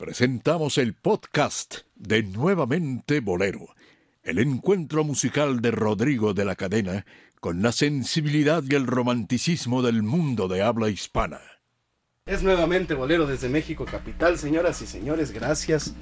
presentamos el podcast de Nuevamente Bolero, el encuentro musical de Rodrigo de la Cadena con la sensibilidad y el romanticismo del mundo de habla hispana. Es nuevamente Bolero desde México Capital, señoras y señores, gracias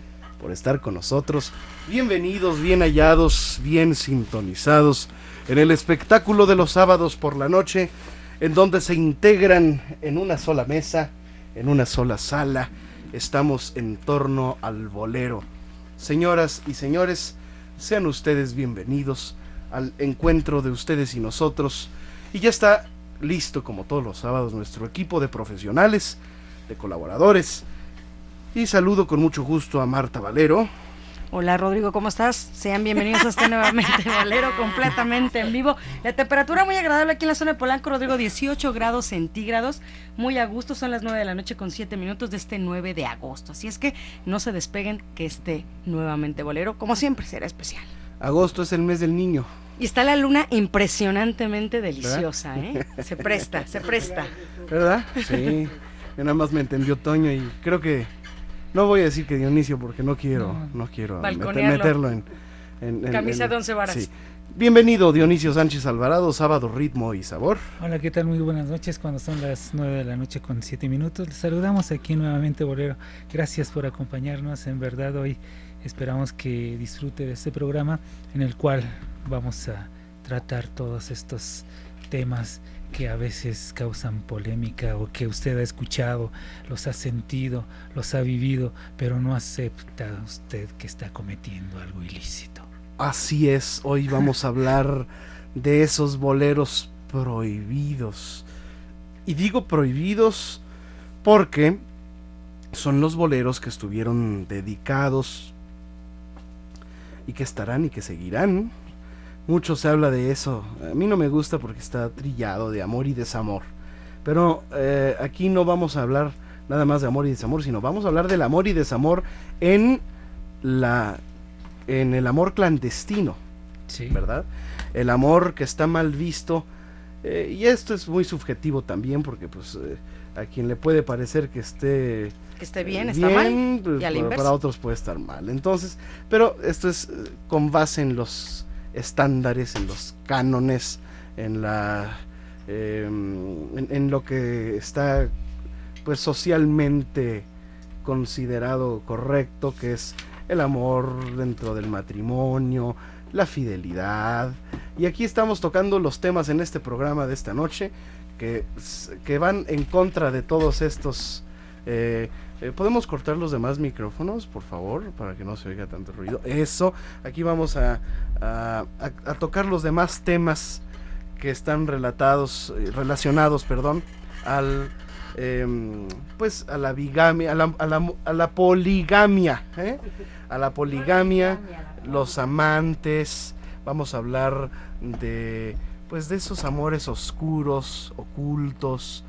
por estar con nosotros. Bienvenidos, bien hallados, bien sintonizados en el espectáculo de los sábados por la noche, en donde se integran en una sola mesa, en una sola sala, estamos en torno al bolero. Señoras y señores, sean ustedes bienvenidos al encuentro de ustedes y nosotros. Y ya está listo, como todos los sábados, nuestro equipo de profesionales, de colaboradores. Y saludo con mucho gusto a Marta Valero. Hola Rodrigo, ¿cómo estás? Sean bienvenidos a este nuevamente Valero completamente en vivo. La temperatura muy agradable aquí en la zona de Polanco, Rodrigo, 18 grados centígrados, muy a gusto, son las 9 de la noche con 7 minutos de este 9 de agosto. Así es que no se despeguen que esté nuevamente Bolero, como siempre será especial. Agosto es el mes del niño. Y está la luna impresionantemente deliciosa, ¿eh? Se presta, se presta. ¿Verdad? Sí. nada más me entendió Toño y creo que no voy a decir que Dionisio porque no quiero, no, quiero meterlo en, camisa de once varas. Bienvenido Dionisio Sánchez Alvarado, sábado ritmo y sabor. Hola, ¿qué tal? Muy buenas noches. Cuando son las nueve de la noche con siete minutos, les saludamos aquí nuevamente, Bolero. Gracias por acompañarnos. En verdad, hoy esperamos que disfrute de este programa en el cual vamos a tratar todos estos temas que a veces causan polémica o que usted ha escuchado, los ha sentido, los ha vivido, pero no acepta usted que está cometiendo algo ilícito. Así es, hoy vamos a hablar de esos boleros prohibidos. Y digo prohibidos porque son los boleros que estuvieron dedicados y que estarán y que seguirán mucho se habla de eso. A mí no me gusta porque está trillado de amor y desamor. Pero eh, aquí no vamos a hablar nada más de amor y desamor, sino vamos a hablar del amor y desamor en la en el amor clandestino. Sí. ¿Verdad? El amor que está mal visto. Eh, y esto es muy subjetivo también porque pues eh, a quien le puede parecer que esté que esté bien, está mal pues, para, para, otros puede estar mal. Entonces, pero esto es con base en los estándares, en los cánones, en la em, en, lo que está pues socialmente considerado correcto, que es el amor dentro del matrimonio, la fidelidad. Y aquí estamos tocando los temas en este programa de esta noche que, que van en contra de todos estos eh, eh, ¿Podemos cortar los demás micrófonos, por favor, para que no se oiga tanto ruido? Eso, aquí vamos a, a, tocar los demás temas que están relatados, eh, relacionados, perdón, al em, pues a la bigamia, a la, a la, a la poligamia, a la poligamia, los amantes, vamos a hablar de pues de esos amores oscuros, ocultos,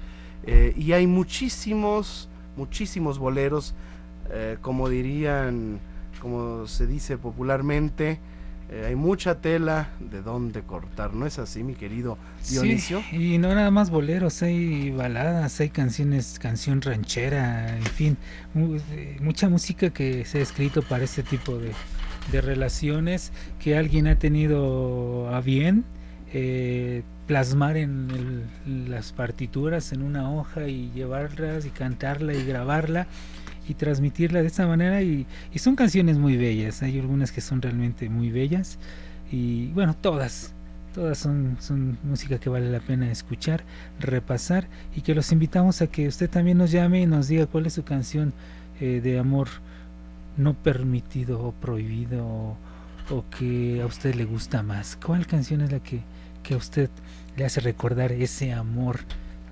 y hay muchísimos muchísimos boleros, eh, como dirían, como se dice popularmente, eh, hay mucha tela de dónde cortar, ¿no es así, mi querido Dionisio? Sí, y no nada más boleros, hay baladas, hay canciones, canción ranchera, en fin, eh, mucha música que se ha escrito para este tipo de, de relaciones que alguien ha tenido a bien eh, plasmar en las partituras en una hoja y llevarlas y cantarla y grabarla y transmitirla de esta manera. Y, son canciones muy bellas hay algunas que son realmente muy bellas. Y bueno todas todas son, son música que vale la pena escuchar repasar. Y que los invitamos a que usted también nos llame y nos diga cuál es su canción eh, de amor no permitido o prohibido o, que a usted le gusta más. Cuál canción es la que que usted le hace recordar ese amor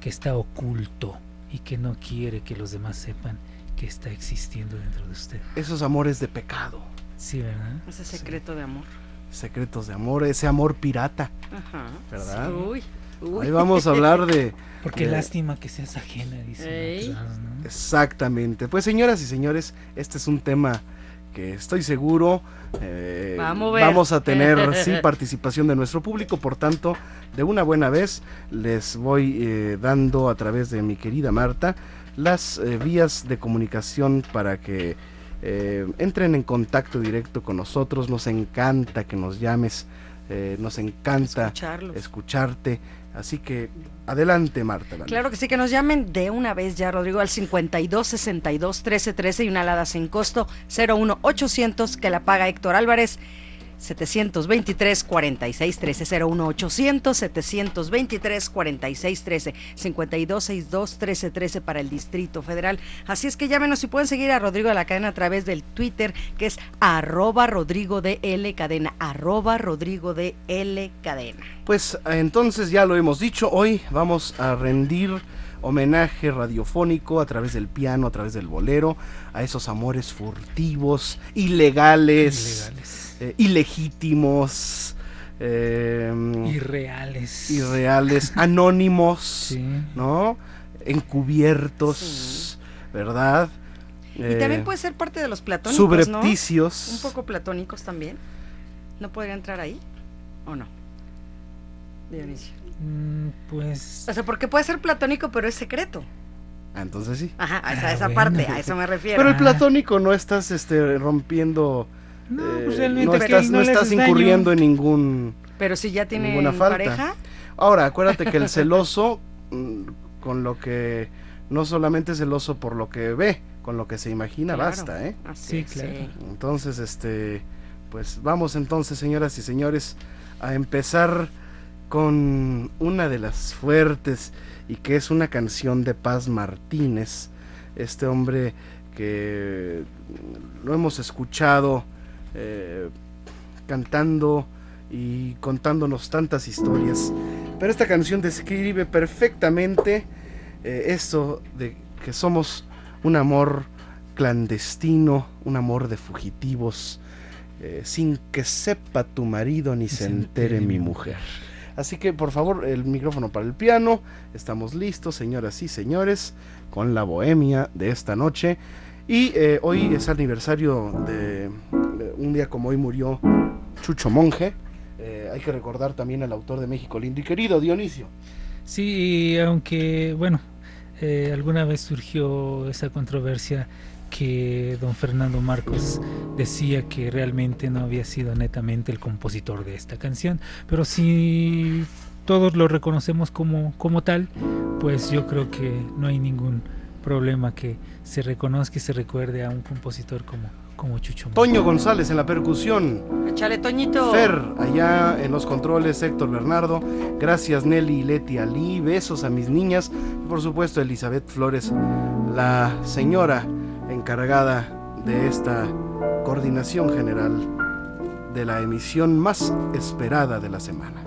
que está oculto y que no quiere que los demás sepan que está existiendo dentro de usted. Esos amores de pecado. Sí, ¿verdad? Ese secreto de amor. Secretos de amor, ese amor pirata. Ajá. ¿Verdad? Uy, Ahí vamos a hablar de... Porque lástima que seas ajena, dice. Exactamente. Pues señoras y señores, este es un tema que estoy seguro eh, vamos, a tener sí, participación de nuestro público, por tanto, de una buena vez les voy eh, dando a través de mi querida Marta las eh, vías de comunicación para que entren en contacto directo con nosotros. Nos encanta que nos llames, nos encanta Escucharlos. escucharte. Así que adelante, Marta. Claro que sí, que nos llamen de una vez ya, Rodrigo, al 52 62 13 13 y una alada sin costo 01 800 que la paga Héctor Álvarez. 723 46 13 01 800 723 46 13 52 62 13 13 para el Distrito Federal. Así es que llámenos y pueden seguir a Rodrigo de la Cadena a través del Twitter que es arroba Rodrigo de L Cadena, arroba Rodrigo de L Cadena. Pues entonces ya lo hemos dicho, hoy vamos a rendir homenaje radiofónico a través del piano, a través del bolero, a esos amores furtivos, ilegales, Ilegales. Eh, ilegítimos, eh, Irreales. irreales, anónimos, Sí. ¿no? Encubiertos, ¿verdad? Y Eh, también puede ser parte de los platónicos, ¿no? subrepticios. Un poco platónicos también. ¿No podría entrar ahí? ¿O no? Dionisio. Mm, Pues O sea, porque puede ser platónico, pero es secreto. Ah, entonces sí. Ajá, a esa, Ah, esa bueno. parte, a eso me refiero. Pero el Ah. platónico no estás este, rompiendo, no, eh, pues realmente no estás, no estás daño. incurriendo en ningún... Pero si ya tiene Ninguna falta. pareja, Ahora, acuérdate que el celoso, mm, con lo que no solamente es celoso por lo que ve, con lo que se imagina, Claro. basta, ¿eh? así Sí, claro. sí. Entonces, este, pues vamos entonces, señoras y señores, a empezar con una de las fuertes y que es una canción de Paz Martínez, este hombre que lo hemos escuchado eh, cantando y contándonos tantas historias, pero esta canción describe perfectamente eh, esto de que somos un amor clandestino, un amor de fugitivos, eh, sin que sepa tu marido ni se entere mi mujer. Así que por favor, el micrófono para el piano. Estamos listos, señoras y señores, con la bohemia de esta noche. Y eh, hoy es aniversario de, de un día como hoy murió Chucho Monje. Eh, hay que recordar también al autor de México lindo y querido, Dionisio. Sí, aunque, bueno, eh, alguna vez surgió esa controversia que don Fernando Marcos decía que realmente no había sido netamente el compositor de esta canción, pero si todos lo reconocemos como, como tal, pues yo creo que no hay ningún problema que se reconozca y se recuerde a un compositor como, como Chucho. Toño González en la percusión. Échale, Toñito. Fer, allá en los controles, Héctor Bernardo. Gracias Nelly y Leti Ali. Besos a mis niñas. Y por supuesto Elizabeth Flores, la señora encargada de esta coordinación general de la emisión más esperada de la semana.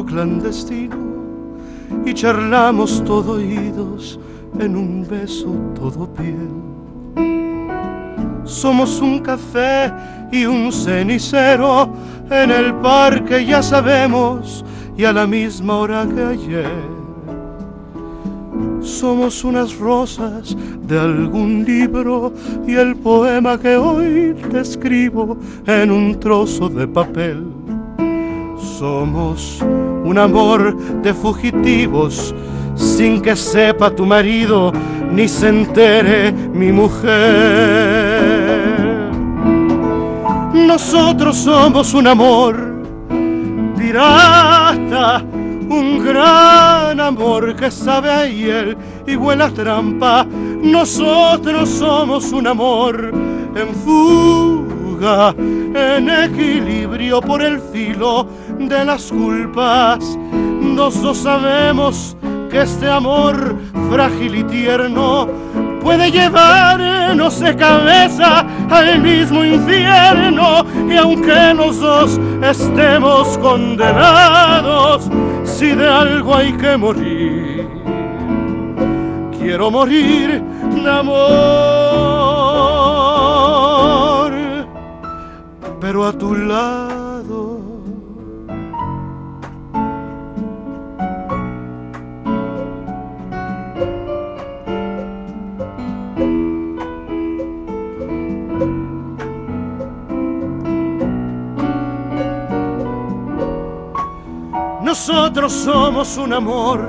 Clandestino y charlamos todo oídos en un beso todo piel. Somos un café y un cenicero en el parque, ya sabemos, y a la misma hora que ayer. Somos unas rosas de algún libro y el poema que hoy te escribo en un trozo de papel. Somos un amor de fugitivos sin que sepa tu marido ni se entere mi mujer. Nosotros somos un amor pirata, un gran amor que sabe a hiel y huele a trampa. Nosotros somos un amor en fuga, en equilibrio por el filo de las culpas. Los dos sabemos que este amor frágil y tierno puede llevarnos de cabeza al mismo infierno y aunque los dos estemos condenados, si de algo hay que morir, quiero morir de amor, pero a tu lado. Nosotros somos un amor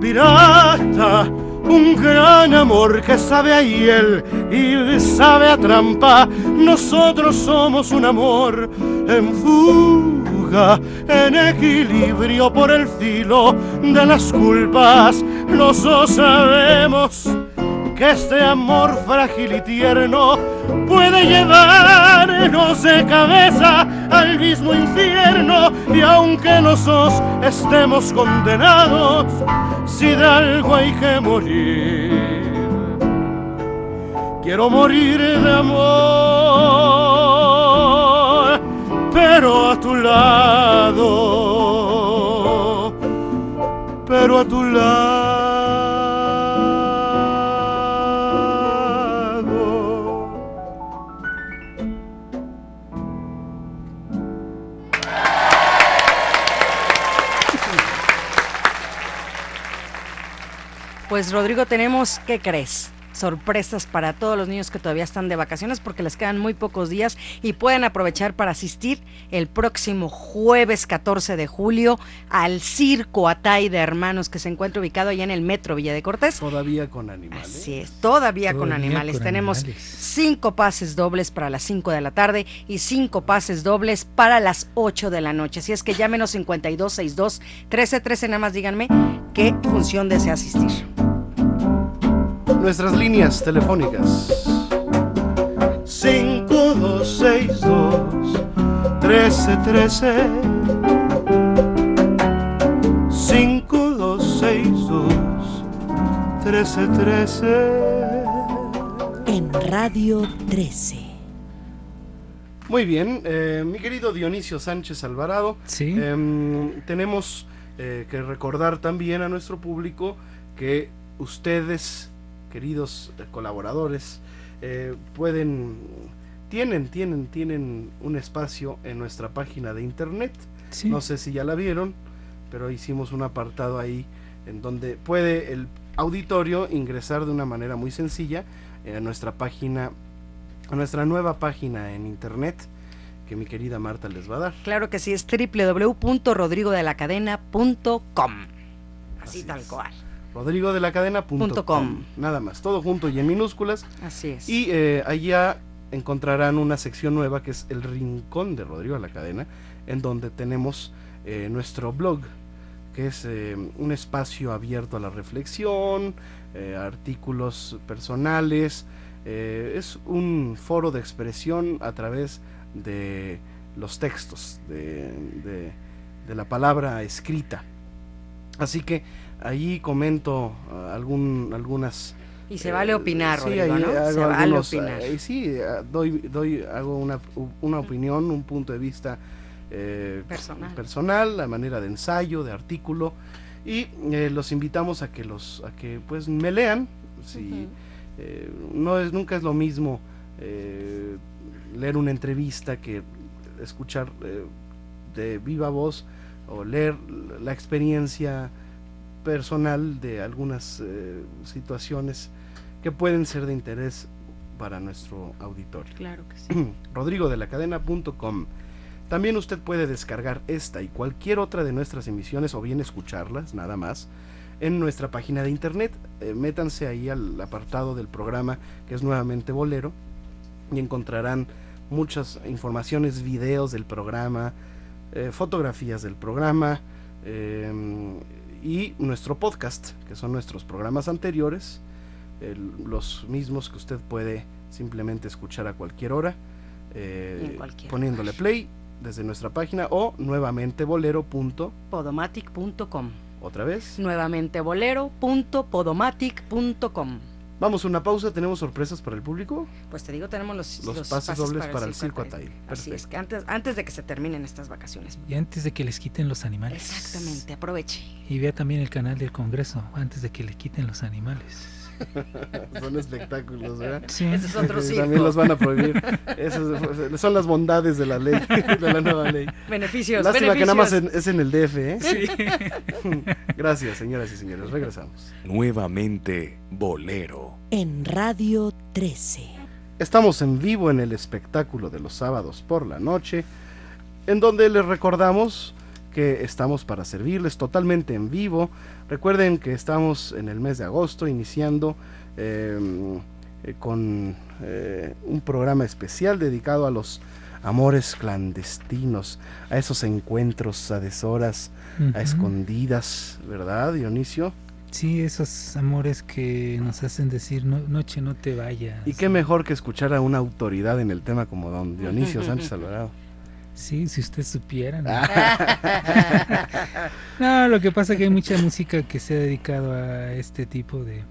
pirata, un gran amor que sabe a hiel y sabe a trampa. Nosotros somos un amor en fuga, en equilibrio por el filo de las culpas. Los dos sabemos que este amor frágil y tierno puede llevarnos de cabeza al mismo infierno y aunque los dos estemos condenados, si de algo hay que morir, quiero morir de amor, pero a tu lado, pero a tu lado. Pues Rodrigo, tenemos, ¿qué crees? Sorpresas para todos los niños que todavía están de vacaciones porque les quedan muy pocos días y pueden aprovechar para asistir el próximo jueves 14 de julio al Circo Atay de Hermanos que se encuentra ubicado allá en el Metro Villa de Cortés. Todavía con animales. Así es, todavía, con animales. Tenemos cinco pases dobles para las 5 de la tarde y cinco pases dobles para las 8 de la noche. Así es que llámenos 5262 1313, nada más díganme qué función desea asistir nuestras líneas telefónicas. 5262 1313 5262 1313 En Radio 13. Muy bien, eh, mi querido Dionisio Sánchez Alvarado, ¿Sí? Em, tenemos eh, que recordar también a nuestro público que ustedes queridos colaboradores, eh, pueden, tienen, tienen, tienen un espacio en nuestra página de internet. No sé si ya la vieron, pero hicimos un apartado ahí en donde puede el auditorio ingresar de una manera muy sencilla a nuestra página, a nuestra nueva página en internet que mi querida Marta les va a dar. Claro que sí, es www.rodrigodelacadena.com. Así, Así tal cual rodrigodelacadena.com. Nada más, todo junto y en minúsculas. Así es. Y eh, allá encontrarán una sección nueva que es el Rincón de Rodrigo de la Cadena, en donde tenemos eh, nuestro blog, que es eh, un espacio abierto a la reflexión, artículos personales, es un foro de expresión a través de los textos, de, de la palabra escrita. Así que Allí comento ah, algún, algunas... Y se vale opinar, sí, Rodrigo, ¿no? Se vale opinar. Eh, sí, ah, doy, doy, hago una, una opinión, un punto de vista eh, personal. personal, a manera de ensayo, de artículo, y eh, los invitamos a que los, a que pues me lean. Si, no es, nunca es lo mismo leer una entrevista que escuchar de viva voz o leer la experiencia personal de algunas eh, situaciones que pueden ser de interés para nuestro auditorio. Claro que sí. Rodrigo de la cadena.com. También usted puede descargar esta y cualquier otra de nuestras emisiones o bien escucharlas, nada más, en nuestra página de internet. Eh, métanse ahí al apartado del programa que es nuevamente Bolero y encontrarán muchas informaciones, videos del programa, eh, fotografías del programa, y nuestro podcast, que son nuestros programas anteriores, los mismos que usted puede simplemente escuchar a cualquier hora, eh, poniéndole play desde nuestra página o nuevamente bolero.podomatic.com. ¿Otra vez? Nuevamente bolero.podomatic.com. Vamos a una pausa, ¿tenemos sorpresas para el público? Pues te digo, tenemos los, Los pases dobles para el Circo Atail. Así es, que antes, antes de que se terminen estas vacaciones. Y antes de que les quiten los animales. Exactamente, aproveche. Y vea también el canal del Congreso, antes de que le quiten los animales. Son espectáculos, ¿verdad? Sí. Ese es otro circo. También los van a prohibir. Esas son las bondades de la ley, de la nueva ley. Beneficios, Lástima que nada más en- es en el DF, ¿eh? Gracias, señoras y señores. Regresamos. Nuevamente Bolero. En Radio 13. Estamos en vivo en el espectáculo de los sábados por la noche, en donde les recordamos que estamos para servirles totalmente en vivo. Recuerden que estamos en el mes de agosto iniciando eh, eh, con eh, un programa especial dedicado a los amores clandestinos, a esos encuentros a deshoras, a escondidas, ¿verdad, Dionisio? Sí, esos amores que nos hacen decir, "No- noche no te vayas. Y qué mejor que escuchar a una autoridad en el tema como don Dionisio Sánchez Alvarado. Sí, si usted supiera. ¿no? No, lo que pasa es que hay mucha música que se ha dedicado a este tipo de,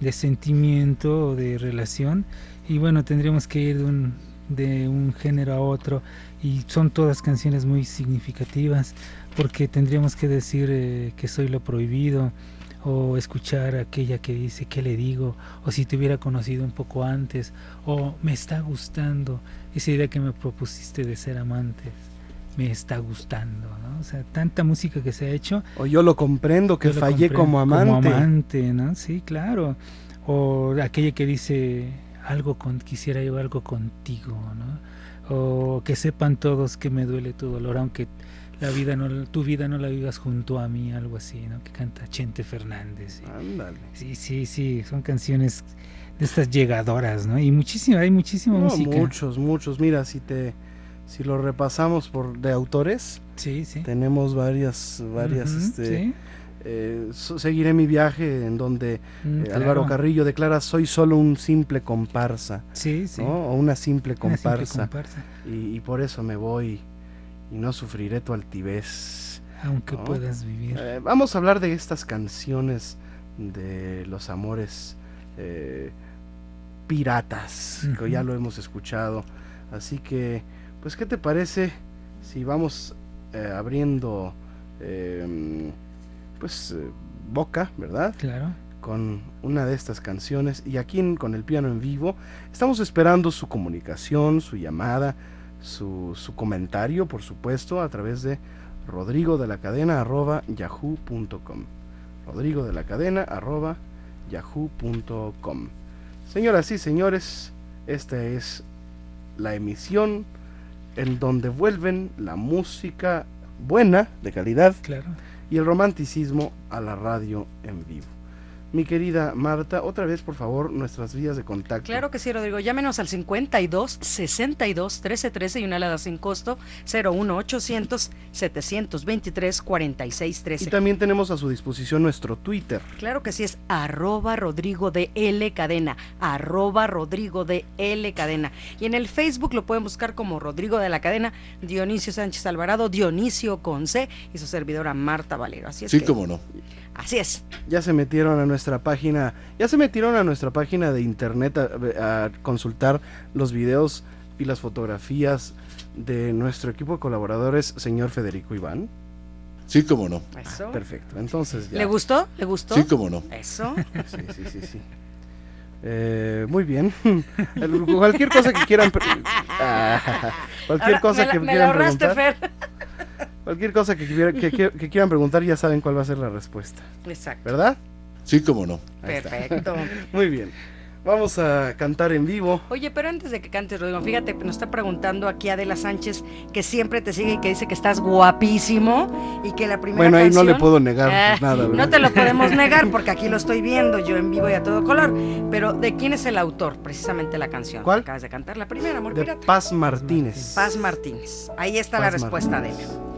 de sentimiento o de relación y bueno, tendríamos que ir de un, de un género a otro y son todas canciones muy significativas porque tendríamos que decir eh, que soy lo prohibido o escuchar aquella que dice qué le digo o si te hubiera conocido un poco antes o me está gustando esa idea que me propusiste de ser amantes me está gustando, ¿no? O sea, tanta música que se ha hecho. O yo lo comprendo que lo fallé como amante. Como amante, ¿no? Sí, claro. O aquella que dice algo con quisiera yo algo contigo, ¿no? O que sepan todos que me duele tu dolor, aunque la vida no, tu vida no la vivas junto a mí, algo así, ¿no? Que canta Chente Fernández. sí. Ándale. Sí, sí, sí, son canciones de estas llegadoras, ¿no? Y muchísima, hay muchísima No, música. muchos, muchos. Mira, si te si lo repasamos por de autores, Sí, sí. tenemos varias varias este sí. eh, so- seguiré mi viaje en donde Mm, eh, Álvaro. Carrillo declara soy solo un simple comparsa, Sí, sí. ¿no? O una simple Una simple comparsa. comparsa. y, y por eso me voy y no sufriré tu altivez. Aunque ¿no? puedas vivir. Eh, vamos a hablar de estas canciones de los amores eh, piratas, que ya lo hemos escuchado. Así que, pues, ¿qué te parece si vamos eh, abriendo, eh, pues, boca, ¿verdad? Claro. con una de estas canciones y aquí en- con el piano en vivo estamos esperando su comunicación, su llamada, su, su comentario, por supuesto, a través de rodrigo de la cadena arroba yahoo.com. Rodrigo de la cadena arroba yahoo.com. Señoras y señores, esta es la emisión en donde vuelven la música buena, de calidad, Claro. y el romanticismo a la radio en vivo. Mi querida Marta, otra vez por favor nuestras vías de contacto. Claro que sí, Rodrigo. Llámenos al 52 62 13 13 y una alada sin costo 01 800 723 46 Y 13. también tenemos a su disposición nuestro Twitter. Claro que sí, es arroba Rodrigo de L Cadena, arroba Rodrigo de L Cadena. Y en el Facebook lo pueden buscar como Rodrigo de la Cadena, Dionisio Sánchez Alvarado, Dionisio con C y su servidora Marta Valero. Así es Sí, que- cómo no. Así es. Ya se metieron a nuestra página, ya se metieron a nuestra página de internet a, a consultar los videos y las fotografías de nuestro equipo de colaboradores, señor Federico Iván. Sí, cómo no. Eso. Perfecto, entonces ya. ¿Le gustó? ¿Le gustó? Sí, cómo no. Eso. Sí, sí, sí, sí. Eh, muy bien. Cualquier cosa que quieran. Ah, cualquier Ahora, cosa me la- que me quieran ahorraste, preguntar. Fer. Cualquier cosa que, quiera- que, que- que quieran preguntar, ya saben cuál va a ser la respuesta. Exacto. ¿Verdad? Sí, cómo no. Ahí está. Perfecto. Muy bien. Vamos a cantar en vivo. Oye, pero antes de que cantes, Rodrigo, fíjate, nos está preguntando aquí Adela Sánchez, que siempre te sigue y que dice que estás guapísimo y que la primera Bueno, ahí no le puedo negar Ah, nada. ¿verdad? no te lo podemos negar porque aquí lo estoy viendo yo en vivo y a todo color. Pero ¿de quién es el autor? Precisamente la canción. ¿Cuál? Acabas de cantar la primera, Amor De Pirata. Paz Martínez. Paz Martínez. Ahí está la respuesta de Martínez. él.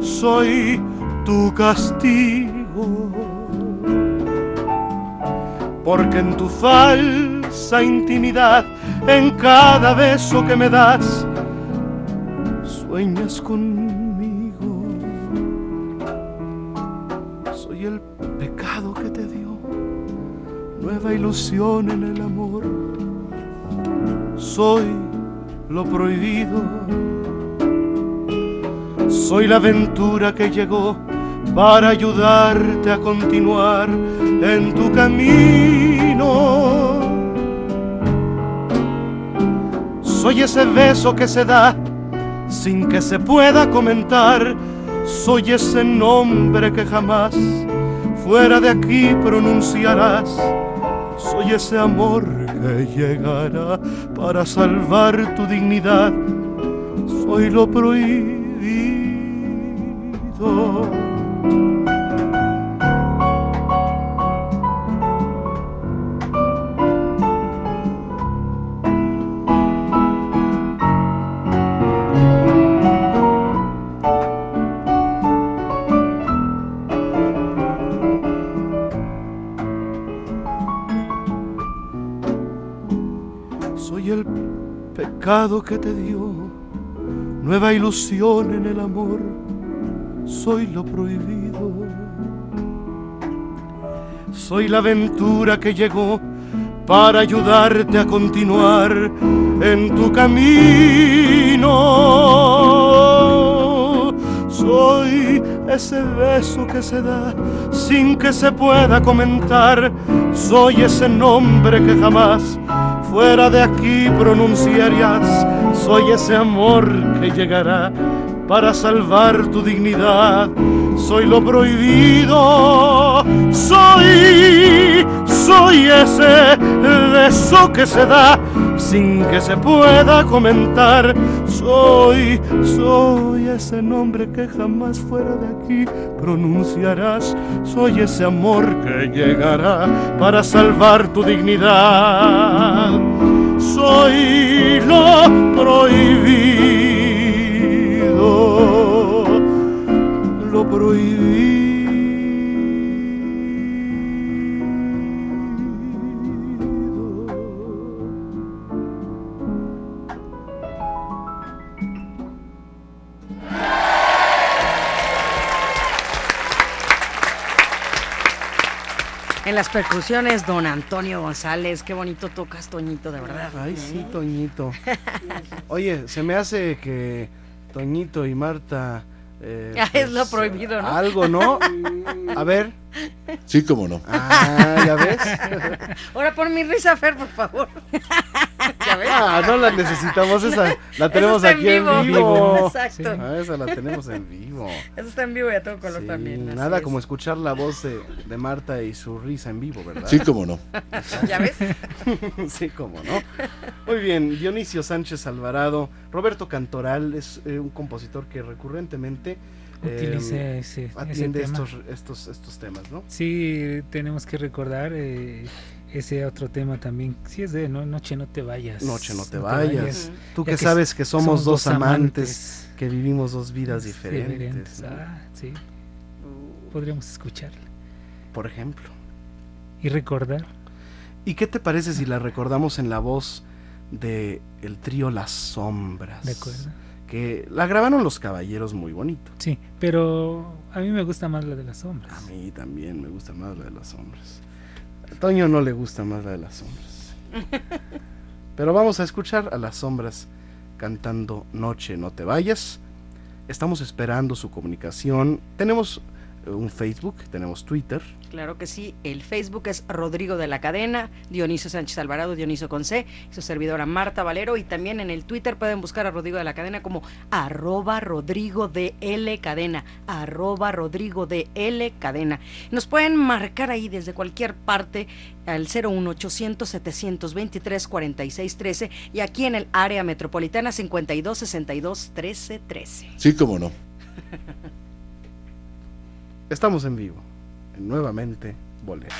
Soy tu castigo. Porque en tu falsa intimidad, en cada beso que me das, sueñas conmigo. Soy el pecado que te dio nueva ilusión en el amor. Soy lo prohibido. Soy la aventura que llegó para ayudarte a continuar en tu camino. Soy ese beso que se da sin que se pueda comentar. Soy ese nombre que jamás fuera de aquí pronunciarás. Soy ese amor que llegará para salvar tu dignidad. Soy lo prohibido. Soy el pecado que te dio nueva ilusión en el amor. Soy lo prohibido. Soy la aventura que llegó para ayudarte a continuar en tu camino. Soy ese beso que se da sin que se pueda comentar. Soy ese nombre que jamás fuera de aquí pronunciarías. Soy ese amor que llegará para salvar tu dignidad. Soy lo prohibido, soy, soy ese beso que se da sin que se pueda comentar. Soy, soy ese nombre que jamás fuera de aquí pronunciarás. Soy ese amor que llegará para salvar tu dignidad. Soy lo prohibido, lo prohibido. En las percusiones, don Antonio González. Qué bonito tocas, Toñito, de verdad. Ay, sí, Toñito. Oye, se me hace que Toñito y Marta. Eh, es lo prohibido, ¿no? Algo, ¿no? A ver. Sí, cómo no. Ah, ¿ya ves? Ahora pon mi risa, Fer, por favor. Ah, no la necesitamos, esa la tenemos Eso está aquí en vivo. vivo. Exacto. Ah, esa la tenemos en vivo. Eso está en vivo y a todo color Sí, también. nada es. como escuchar la voz de, de Marta y su risa en vivo, ¿verdad? Sí, cómo no. ¿Ya ves? sí, cómo no. Muy bien, Dionisio Sánchez Alvarado, Roberto Cantoral es eh, un compositor que recurrentemente eh, Utilice ese, ese atiende tema. estos, estos, estos temas, ¿no? Sí, tenemos que recordar eh, ese otro tema también. Sí, es de no, Noche no te vayas. Noche no te vayas. Tú que que sabes que somos, dos amantes, amantes que vivimos dos vidas diferentes, diferentes. ¿no? Ah, sí. Podríamos escucharla por ejemplo. y recordar. ¿Y qué te parece si la recordamos en la voz de el trío Las Sombras? De acuerdo. Que la grabaron los caballeros muy bonito. Sí, pero a mí me gusta más la de las sombras. A mí también me gusta más la de las sombras. A Toño no le gusta más la de las sombras. Pero vamos a escuchar a las sombras cantando Noche no te vayas. Estamos esperando su comunicación. Tenemos un Facebook, tenemos Twitter. Claro que sí, el Facebook es Rodrigo de la Cadena, Dionisio Sánchez Alvarado, Dionisio con C, su servidora Marta Valero y también en el Twitter pueden buscar a Rodrigo de la Cadena como arroba Rodrigo de L Cadena, arroba Rodrigo de L Cadena. Nos pueden marcar ahí desde cualquier parte al 01800 723 4613 y aquí en el área metropolitana 52 62 13 13. Sí, cómo no. Estamos en vivo, en nuevamente Bolero.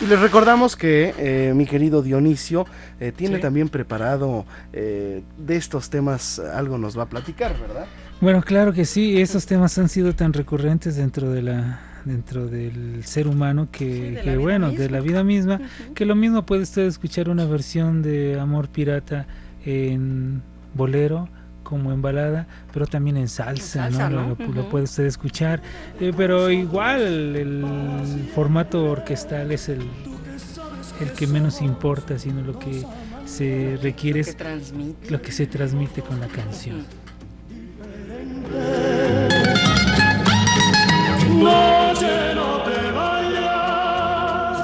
Y les recordamos que eh, mi querido Dionisio eh, tiene Sí. también preparado eh, de estos temas algo nos va a platicar, ¿verdad? Bueno, claro que sí, esos temas han sido tan recurrentes dentro de la dentro del ser humano que, Sí, de la que, vida bueno, de la vida misma, que lo mismo puede usted escuchar una versión de Amor Pirata en bolero como en balada, pero también en salsa, En salsa, ¿no? ¿no? Lo, puede usted escuchar, eh, pero igual el formato orquestal es el, el que menos importa, sino lo que se requiere que es transmite. lo que se transmite con la canción. Noche, no te vayas,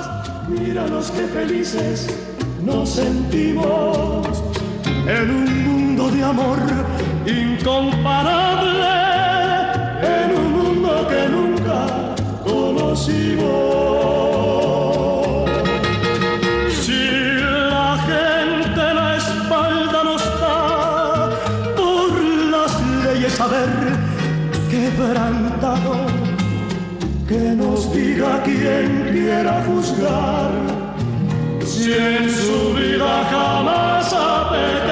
míranos qué felices nos sentimos en un mundo de amor incomparable, en un mundo que nunca conocimos. Si la gente la espalda nos da por las leyes saber quebrantado, que nos diga quien quiera juzgar si en su vida jamás ha pecado.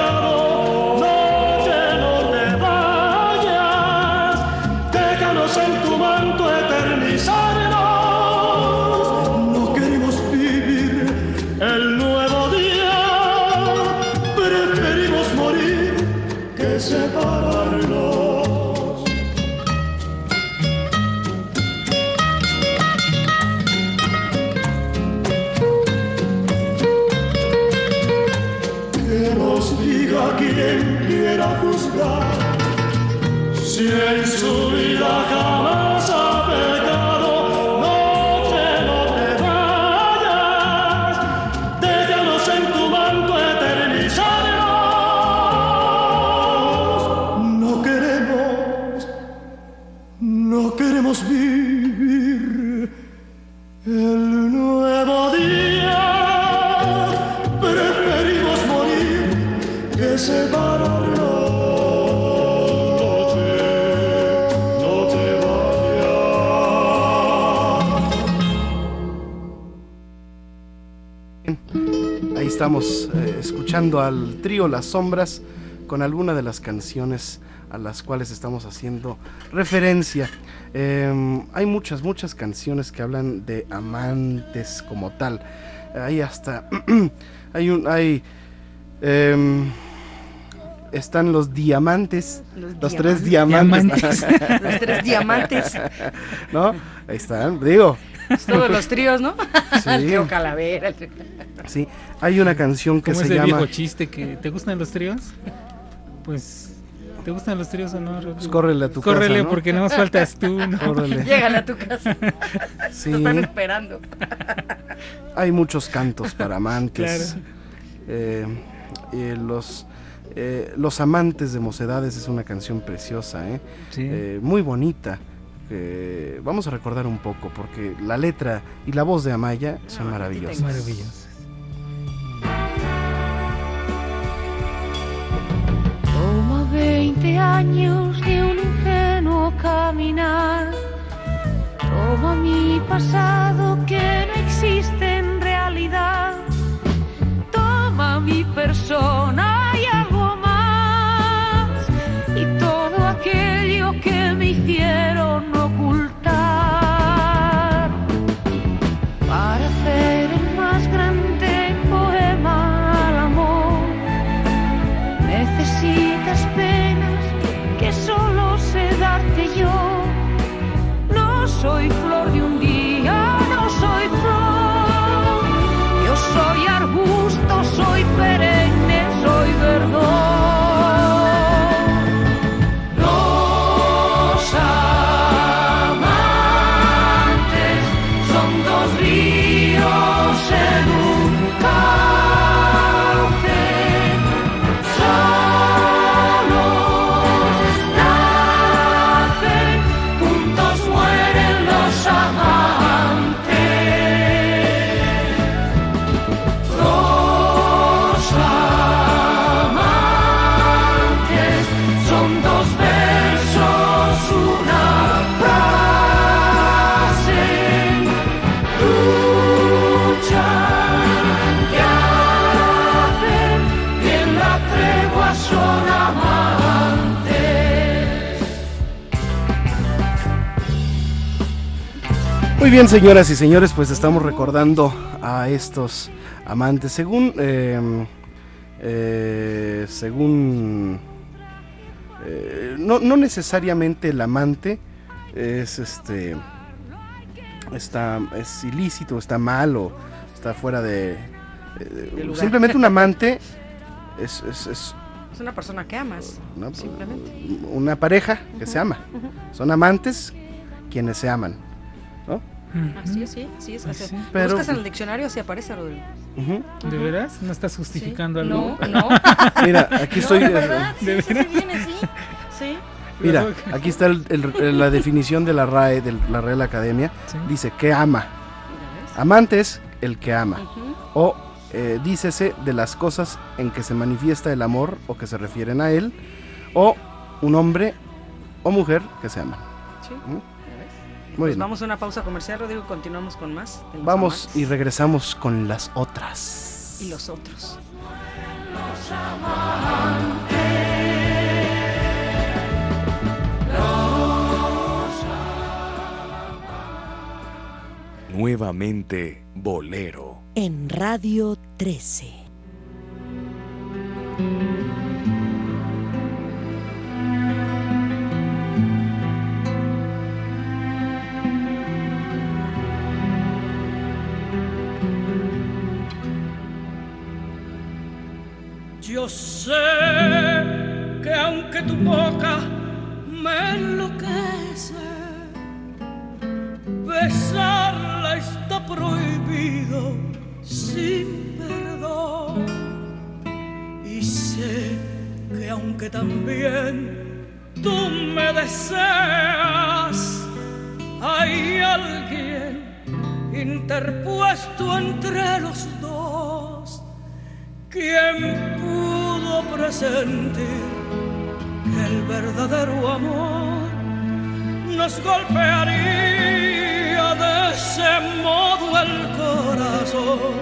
Estamos eh, escuchando al trío Las Sombras con alguna de las canciones a las cuales estamos haciendo referencia. Eh, hay muchas, muchas canciones que hablan de amantes como tal. Hay hasta... hay un... Hay... em, están los diamantes, los, tres diamantes, Los tres diamantes. ¿no? Ahí están, digo, Todos los tríos, ¿no? Sí. El trío Calavera. el trío- sí. Hay una canción que Como se ese llama... viejo chiste que ¿te gustan los tríos? Pues ¿te gustan los tríos o no? Pues córrele a tu casa, Córrele ¿no? porque nada más faltas tú, ¿no? Órale. Llégale a tu casa. Sí. Te están esperando. Hay muchos cantos para amantes. Claro. Eh, eh, los, eh, los amantes de Mocedades es una canción preciosa, ¿eh? Sí. Eh, muy bonita. Eh, vamos a recordar un poco porque la letra y la voz de Amaya son No, maravillosas. Maravilloso. Toma 20 años de un ingenuo caminar. Toma mi pasado que no existe en realidad. Toma mi persona Muy bien, señoras y señores, pues estamos recordando a estos amantes. Según, eh, eh, según, eh, no, no necesariamente el amante es este, está, es ilícito, está mal o está fuera de, eh, simplemente un amante es, es- es Es una persona que amas. ¿no? Simplemente. una pareja que se ama. Son amantes quienes se aman. ¿No? Así es, sí, sí es. así. Sí. Pero- Buscas en el diccionario, así aparece, Rodrigo. Ujú. ¿De veras? ¿No estás justificando algo? No, no. Mira, aquí estoy. No, eh, de verdad, sí, ¿De sí, sí, viene, sí. Sí. Mira, aquí está el- el- la definición de la RAE, de la Real Academia. Sí. Dice que ama. Amante es el que ama. O eh, dícese de las cosas en que se manifiesta el amor o que se refieren a él. O un hombre o mujer que se aman. Sí. Muy Pues bien. vamos a una pausa comercial, Rodrigo, y continuamos con más. de los Vamos amantes y regresamos con las otras. y los otros. Nuevamente Bolero. En Radio 13. Sé que aunque tu boca me enloquece, besarla está prohibido sin perdón. Y sé que aunque también tú me deseas, hay alguien interpuesto entre los dos. ¿Quién que el verdadero amor nos golpearía de ese modo el corazón?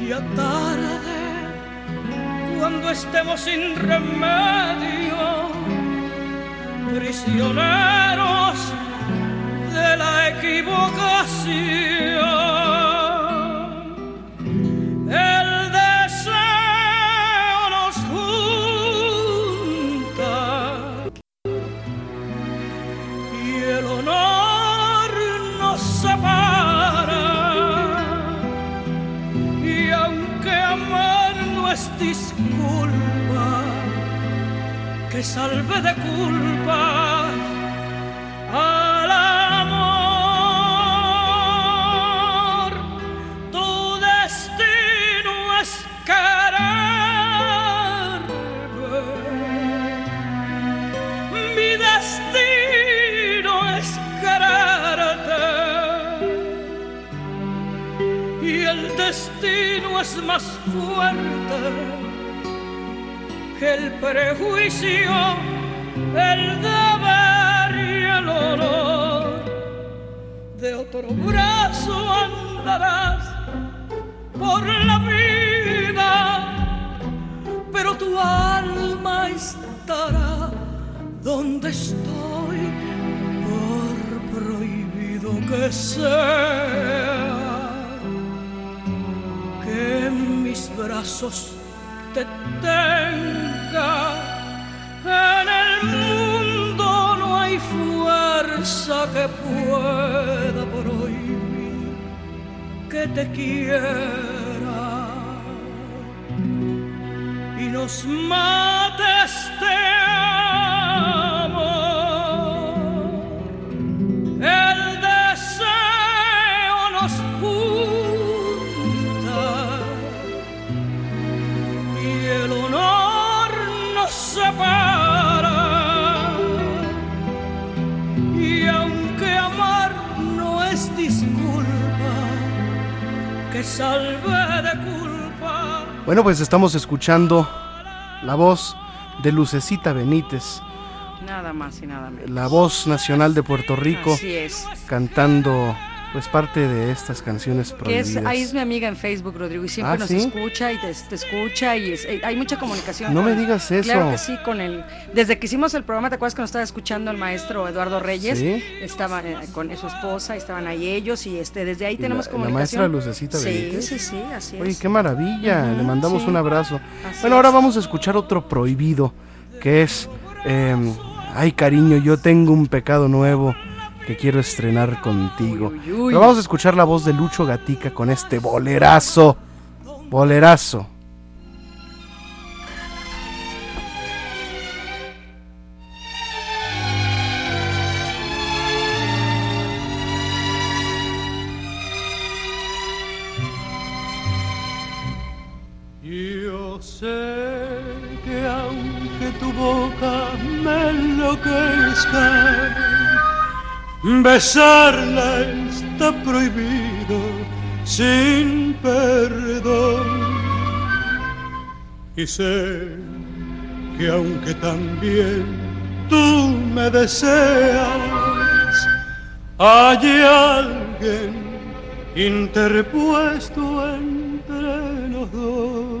Y a tarde, cuando estemos sin remedio, prisioneros de la equivocación. Salve de culpa al amor. Tu destino es quererme. Mi destino es quererte. Y el destino es más fuerte el prejuicio, el deber y el honor. De otro brazo andarás por la vida, pero tu alma estará donde estoy, por prohibido que sea que mis brazos te tenga. En el mundo no hay fuerza que pueda prohibir que te quiera y nos mate este salve de culpa. Bueno, pues estamos escuchando la voz de Lucecita Benítez, Nada más y nada menos. la voz nacional de Puerto Rico, Así es. cantando pues parte de estas canciones Que prohibidas. es, ahí es mi amiga en Facebook, Rodrigo, y siempre Ah, nos ¿sí? escucha y te, te escucha y es- eh, hay mucha comunicación. No con- me digas eso. Claro que sí, con el... Desde que hicimos el programa, ¿te acuerdas que nos estaba escuchando el maestro Eduardo Reyes? Sí. Estaba eh, con su esposa, estaban ahí ellos y este desde ahí Y tenemos la- la comunicación. maestra Lucecita Sí, Benítez. sí, sí, así es. Oye, qué maravilla. Le mandamos sí. un abrazo. Así Bueno, ahora es. vamos a escuchar otro prohibido, que es, em, ay cariño, yo tengo un pecado nuevo que quiero estrenar contigo. Uy, uy, uy. Pero vamos a escuchar la voz de Lucho Gatica con este bolerazo, bolerazo. Besarla está prohibido sin perdón. Y sé que aunque también tú me deseas, hay alguien interpuesto entre los dos.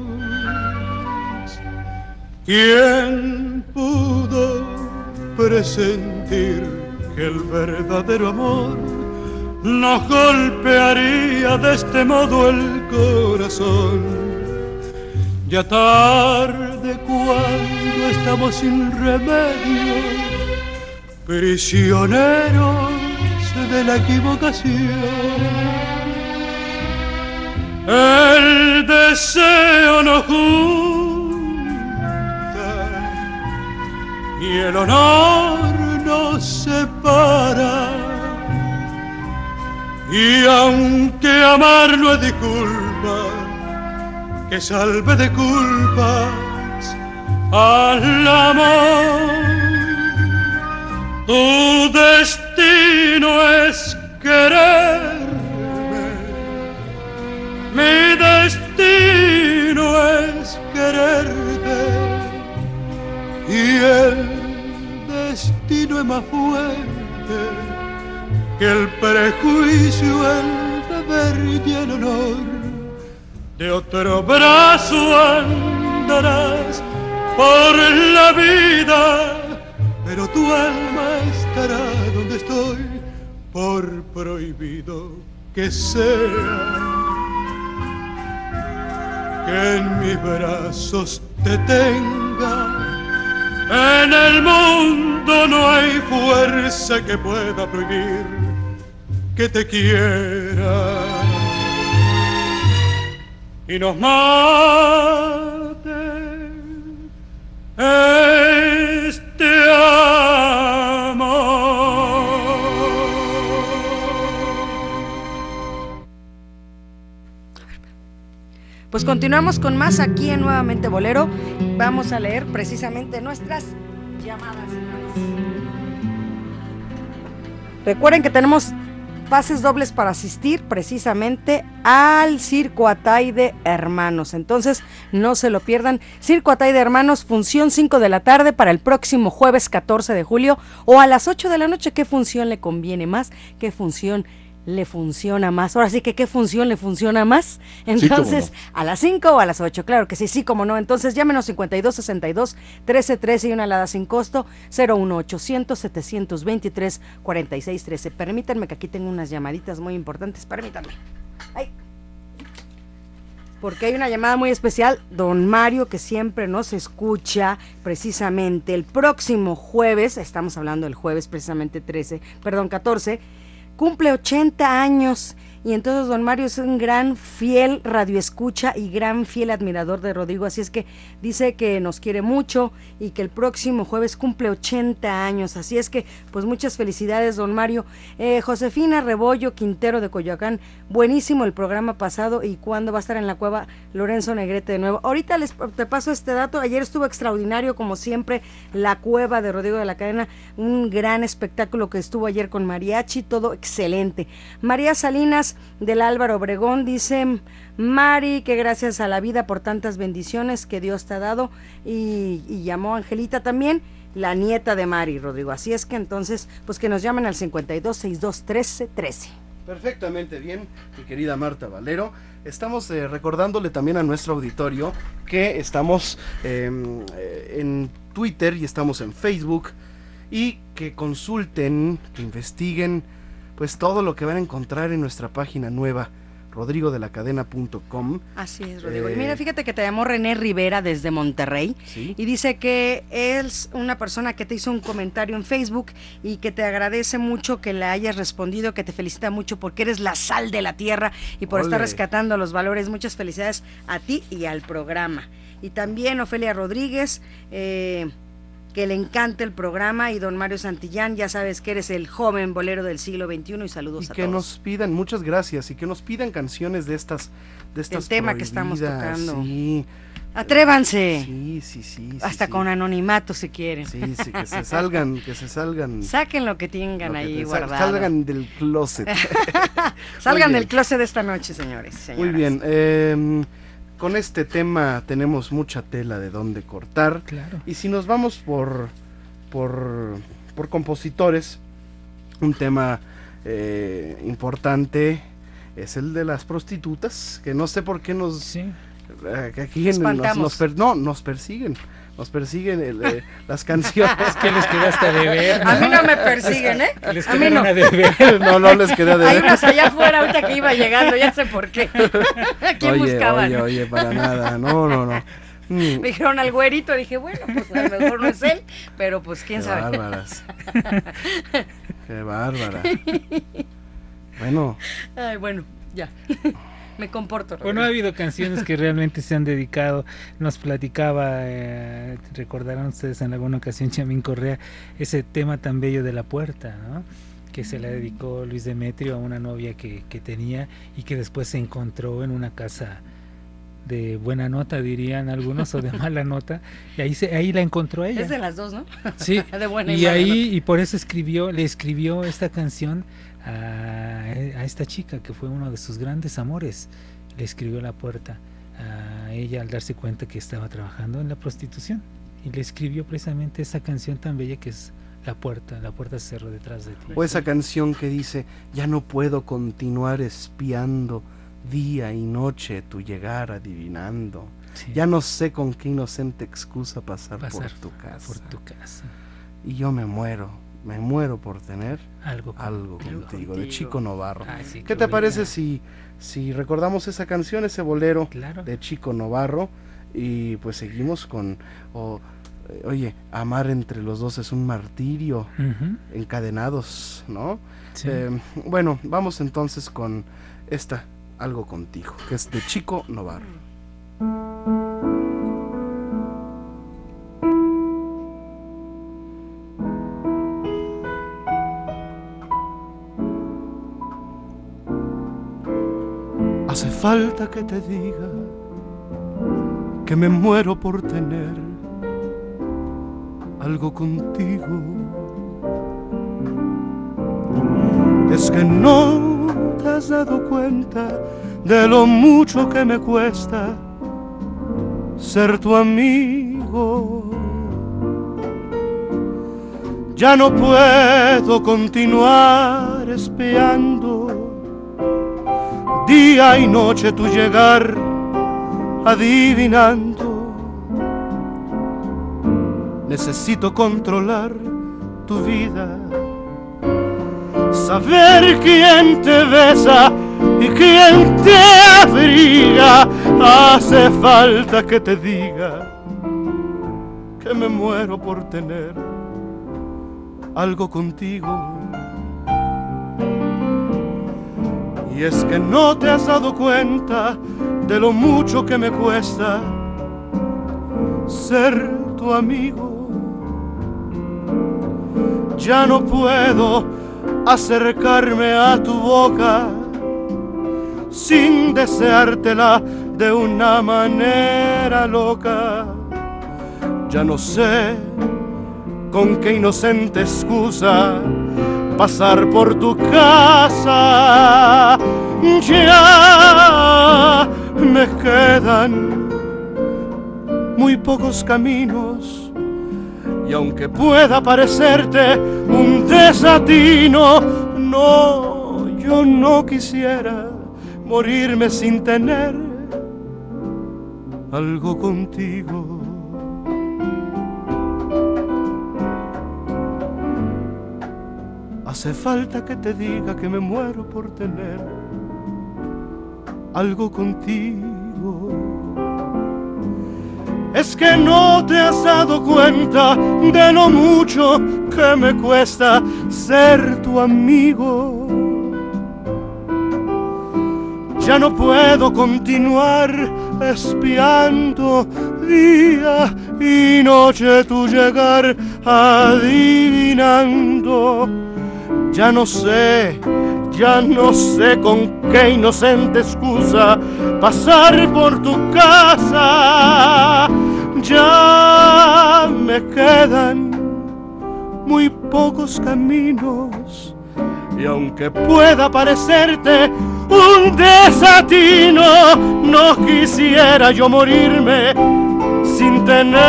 ¿Quién pudo presentir que el verdadero amor nos golpearía de este modo el corazón? Ya tarde cuando estamos sin remedio, prisioneros de la equivocación. El deseo nos junta y el honor separa. Y aunque amar no es disculpa, que salve de culpas al amor. Tu destino es quererme, mi destino es quererte y el destino es más fuerte que el prejuicio, el deber y el honor. De otro brazo andarás por la vida, pero tu alma estará donde estoy, por prohibido que sea. Que en mis brazos te tenga, en el mundo no hay fuerza que pueda prohibir que te quiera. Y nos mate Pues continuamos con más aquí en Nuevamente Bolero. Vamos a leer precisamente nuestras llamadas. Recuerden que tenemos pases dobles para asistir precisamente al Circo Ataide Hermanos. Entonces, no se lo pierdan. Circo Ataide Hermanos, función 5 de la tarde para el próximo jueves 14 de julio o a las 8 de la noche. ¿Qué función le conviene más? ¿Qué función le funciona más? Ahora sí que qué función le funciona más. Entonces, a las 5 o a las 8, claro que sí, sí, como no. Entonces, llámenos 52 62 13 13 y una alada sin costo 01800 723 46 13. Permítanme que aquí tengo unas llamaditas muy importantes. Permítanme. Ay. Porque hay una llamada muy especial, don Mario, que siempre nos escucha precisamente el próximo jueves, estamos hablando del jueves precisamente 13, perdón, 14, cumple 80 años y entonces don Mario es un gran fiel radioescucha y gran fiel admirador de Rodrigo, así es que dice que nos quiere mucho y que el próximo jueves cumple 80 años, así es que pues muchas felicidades don Mario. Eh, Josefina Rebollo Quintero de Coyoacán, buenísimo el programa pasado y cuándo va a estar en la cueva Lorenzo Negrete de nuevo. Ahorita les te paso este dato, ayer estuvo extraordinario como siempre la cueva de Rodrigo de la Cadena, un gran espectáculo que estuvo ayer con mariachi, todo excelente. María Salinas del Álvaro Obregón dice, Mari, que gracias a la vida por tantas bendiciones que Dios te ha dado y, llamó Angelita también la nieta de Mari, Rodrigo. Así es que entonces, pues que nos llamen al 52 62 13 13. Perfectamente bien, mi querida Marta Valero. Estamos eh, recordándole también a nuestro auditorio que estamos em, eh, en Twitter y estamos en Facebook y que consulten, que investiguen pues todo lo que van a encontrar en nuestra página nueva rodrigodelacadena.com. Así es, Rodrigo. Eh, y mira, fíjate que te llamó René Rivera desde Monterrey Sí. y dice que es una persona que te hizo un comentario en Facebook y que te agradece mucho que le hayas respondido, que te felicita mucho porque eres la sal de la tierra y por estar rescatando los valores. Muchas felicidades a ti y al programa. Y también Ofelia Rodríguez, eh, que le encanta el programa, y don Mario Santillán, ya sabes que eres el joven bolero del siglo XXI y saludos y a que todos. nos pidan, muchas gracias, y que nos pidan canciones de estas, de estas tema que estamos tocando. Sí, Atrévanse. sí, sí, sí. sí, Hasta sí. con anonimato si quieren. Sí, sí, que se salgan, que se salgan. Saquen lo que tengan lo que ahí te- sal- guardado. Salgan del closet. Salgan Muy del closet esta noche, señores. Muy señoras. bien. em, con este tema tenemos mucha tela de dónde cortar. Claro. Y si nos vamos por, por, por compositores, un tema eh, importante es el de las prostitutas, que no sé por qué nos... Sí. eh, aquí nos, Espantamos. nos per- no, nos persiguen. Nos persiguen el, eh, las canciones. que les quedaste de ver. A mí no me persiguen, ¿eh? Les A mí no. deber. no, no les queda de Hay ver. unas allá afuera ahorita que iba llegando, ya sé por qué. ¿A quién Oye, buscaban? oye, oye, para nada. No, no, no. Mm, Me dijeron al güerito, dije, bueno, pues a lo mejor no es él, pero pues quién Qué sabe. bárbaras. Qué bárbara. Bueno, Ay, bueno, ya. Me comporto. Bueno, ha habido canciones que realmente se han dedicado. Nos platicaba, eh, recordarán ustedes en alguna ocasión, Chamín Correa, ese tema tan bello de la puerta, ¿no? que se le dedicó Luis Demetrio a una novia que, que tenía y que después se encontró en una casa de buena nota, dirían algunos, o de mala nota, y ahí, se, ahí la encontró ella. Es de las dos, ¿no? Sí, de buena y, y ahí, y por eso escribió, le escribió esta canción a, a esta chica que fue uno de sus grandes amores. Le escribió la puerta a ella al darse cuenta que estaba trabajando en la prostitución. Y le escribió precisamente esa canción tan bella que es La puerta, la puerta se cerró detrás de ti. o esa canción que dice, ya no puedo continuar espiando día y noche tu llegar adivinando. Sí, Ya no sé con qué inocente excusa pasar, pasar por tu casa. por tu casa. Y yo me muero, me muero por tener Algo, algo contigo. contigo, de Chico Novarro. Ay, sí, ¿Qué te bonita. parece si, si recordamos esa canción, ese bolero Claro. de Chico Novarro y pues seguimos con, o, eh, oye, amar entre los dos es un martirio, encadenados, ¿no? sí. Eh, bueno, vamos entonces con esta, algo contigo, que es de Chico Novarro. Falta que te diga que me muero por tener algo contigo. Es que no te has dado cuenta de lo mucho que me cuesta ser tu amigo. Ya no puedo continuar espiando día y noche tu llegar adivinando. Necesito controlar tu vida saber quién te besa y quién te abriga. Hace falta que te diga que me muero por tener algo contigo. Y es que no te has dado cuenta de lo mucho que me cuesta ser tu amigo. Ya no puedo acercarme a tu boca sin deseártela de una manera loca. Ya no sé con qué inocente excusa pasar por tu casa. Ya me quedan muy pocos caminos y aunque pueda parecerte un desatino, no, Yo no quisiera morirme sin tener algo contigo. Hace falta que te diga que me muero por tener algo contigo. Es que no te has dado cuenta de lo mucho que me cuesta ser tu amigo. Ya no puedo continuar espiando día y noche tu llegar adivinando. Ya no sé, ya no sé con qué inocente excusa pasar por tu casa. Ya me quedan muy pocos caminos y aunque pueda parecerte un desatino, no quisiera yo morirme sin tener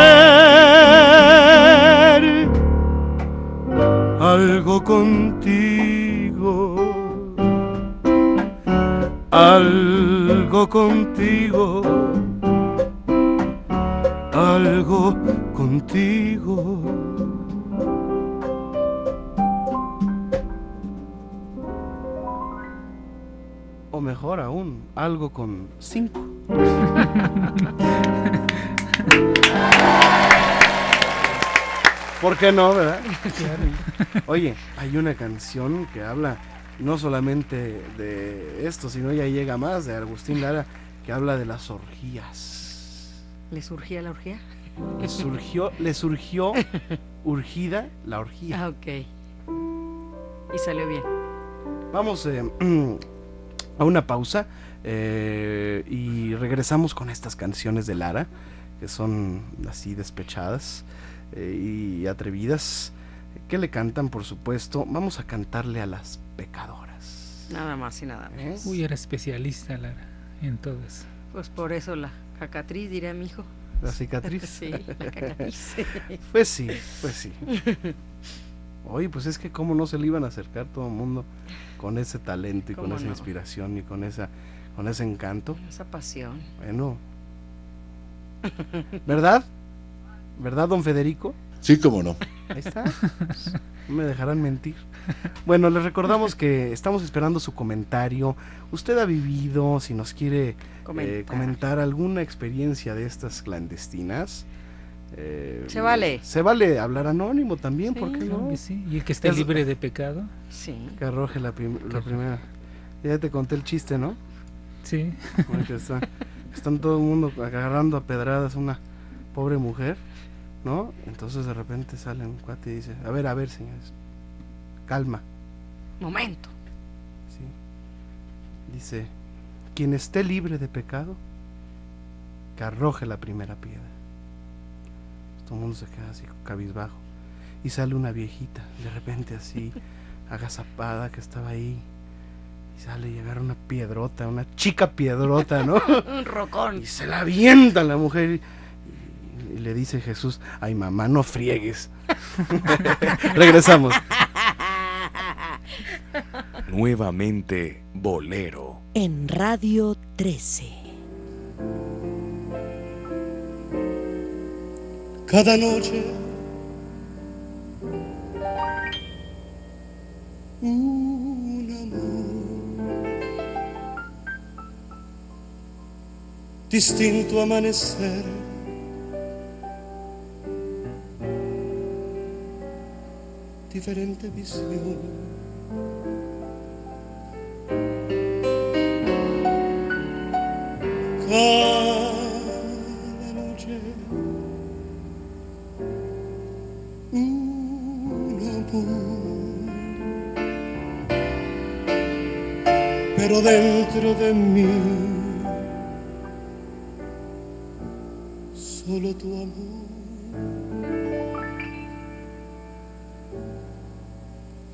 algo contigo, algo contigo, algo contigo. O mejor aún, algo con cinco. ¿Por qué no, verdad? Oye, hay una canción que habla no solamente de esto, sino ya llega más, de Agustín Lara, que habla de las orgías. ¿Le surgía la orgía? Le surgió, le surgió urgida la orgía. Ah, ok. Y salió bien. Vamos eh, a una pausa eh, y regresamos con estas canciones de Lara, que son así despechadas eh, y atrevidas, que le cantan, por supuesto. Vamos a cantarle a las pecadoras. Nada más y nada menos. Uy, era especialista Lara en todo eso. Pues por eso la cacatriz, diría mi hijo. La cicatriz. Sí, la cacatriz. Pues sí, pues sí. Oye, pues es que cómo no se le iban a acercar todo el mundo con ese talento y con ¿Cómo esa no? inspiración y con esa con ese encanto. Esa pasión. Bueno. ¿Verdad? ¿Verdad, don Federico? Sí, cómo no. Ahí está. No me dejarán mentir. Bueno, les recordamos que estamos esperando su comentario. Usted ha vivido, si nos quiere eh, Comentar. alguna experiencia de estas clandestinas. eh, Se vale. Se vale hablar anónimo también, ¿por Sí, qué Claro no? que sí. Y el que esté Es- libre de pecado, Sí. Que arroje la, prim- la primera. Ya te conté el chiste, ¿no? sí. Bueno, que está- están todo el mundo agarrando a pedradas a una pobre mujer, ¿no? Entonces de repente sale un cuate y dice, a ver, a ver, señores, calma, Momento. ¿sí? Dice, quien esté libre de pecado, que arroje la primera piedra. Todo el mundo se queda así cabizbajo. Y sale una viejita, de repente así, agazapada que estaba ahí. Y sale y agarra una piedrota, una chica piedrota, ¿no? Un rocón. Y se la avienta la mujer. Y, y le dice Jesús, ay mamá, no friegues. Regresamos. Nuevamente Bolero. En Radio 13. cada noche un amor distinto amanecer diferente visión cada noche un amor. Pero dentro de mí, solo tu amor.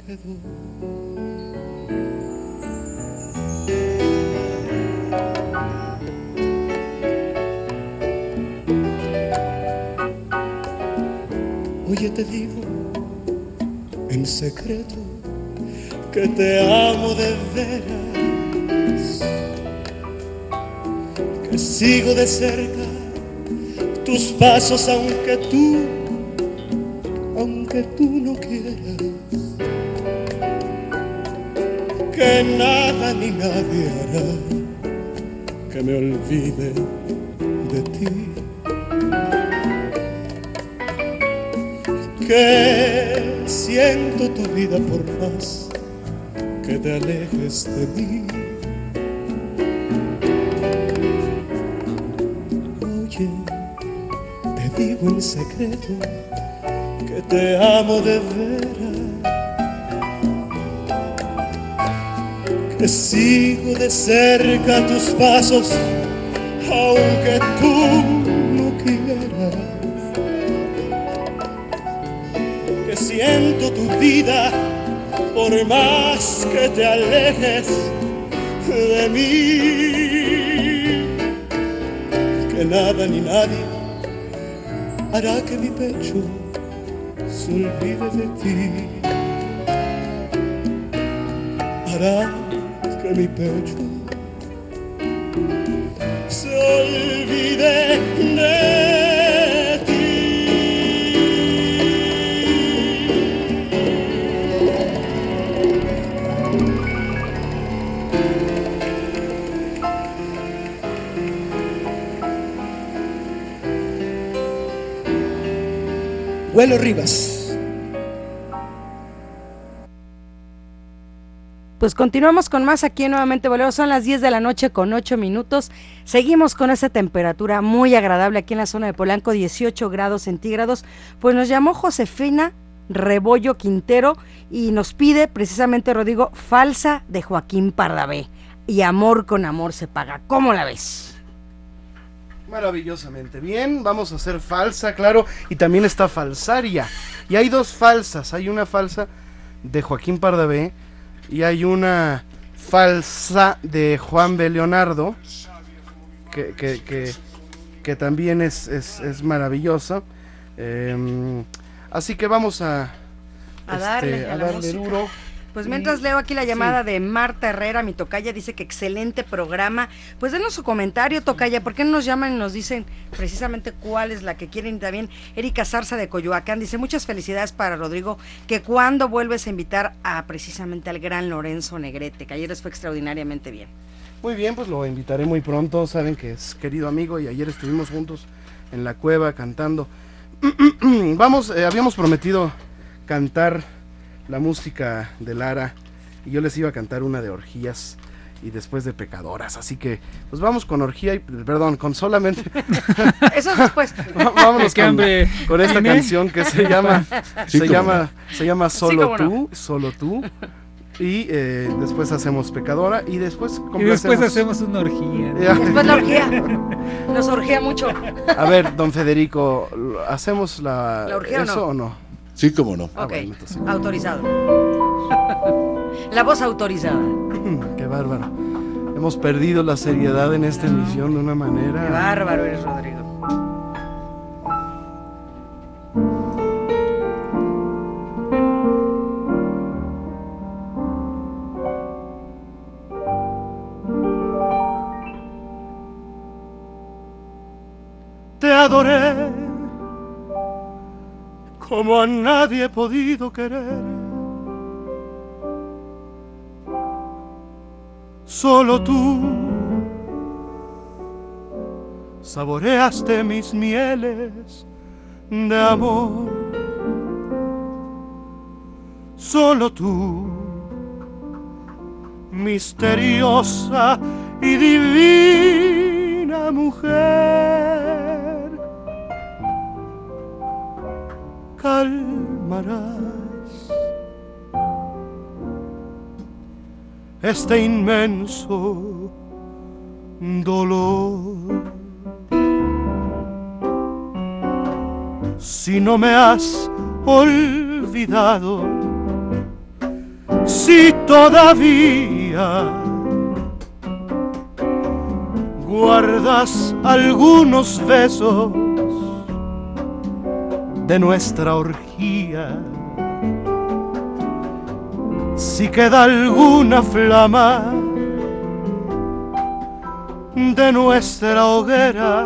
Oye, te digo en secreto que te amo de veras, que sigo de cerca tus pasos aunque tú, aunque tú no quieras, que nada ni nadie hará que me olvide de ti. Que siento tu vida por más que te alejes de mí. Oye, te digo en secreto que te amo de veras. Sigo de cerca tus pasos, aunque tú no quieras. Que siento tu vida por más que te alejes de mí. Que nada ni nadie hará que mi pecho se olvide de ti. Hará que mi pecho se olvide de ti. Vuelo Rivas. Pues continuamos con más aquí en nuevamente Bolero. Son las 10 de la noche con 8 minutos. Seguimos con esa temperatura muy agradable aquí en la zona de Polanco, 18 grados centígrados. Pues nos llamó Josefina Rebollo Quintero y nos pide precisamente, Rodrigo, falsa de Joaquín Pardavé. Y amor con amor se paga. ¿Cómo la ves? Maravillosamente bien, vamos a hacer falsa, claro, y también está falsaria. Y hay dos falsas, hay una falsa de Joaquín Pardavé y hay una falsa de Juan B. Leonardo, que, que, que, que también es, es, es maravillosa. Em, así que vamos a, A darle a darle duro. Pues mientras leo aquí la llamada de Marta Herrera, mi tocaya, dice que excelente programa. Pues denos su comentario, tocaya, ¿por qué no nos llaman y nos dicen precisamente cuál es la que quieren? Y También Erika Zarza de Coyoacán dice, muchas felicidades para Rodrigo, que cuando vuelves a invitar a precisamente al gran Lorenzo Negrete, que ayer les fue extraordinariamente bien. Muy bien, pues lo invitaré muy pronto. Saben que es querido amigo y ayer estuvimos juntos en la cueva cantando. Vamos, eh, habíamos prometido cantar la música de Lara y yo les iba a cantar una de orgías y después de pecadoras. Así que, pues vamos con orgía y, perdón, con solamente. Eso es después. Vámonos con, con esta canción que se llama Sí, se llama se llama Solo no. tú, solo tú. Y eh, después hacemos pecadora y después Y después hacemos una orgía. Después la orgía. Nos orgía mucho. A ver, don Federico, ¿hacemos la, ¿La orgía o eso no? o no? Sí, cómo no. Ah, ok, bueno, entonces. autorizado. La voz autorizada. Qué bárbaro. Hemos perdido la seriedad en esta emisión de una Qué manera. bárbaro eres, Rodrigo. te adoré como a nadie he podido querer. Solo tú saboreaste mis mieles de amor. Solo tú, misteriosa y divina mujer, calmarás este inmenso dolor. Si no me has olvidado, si todavía guardas algunos besos de nuestra orgía. si queda alguna flama de nuestra hoguera,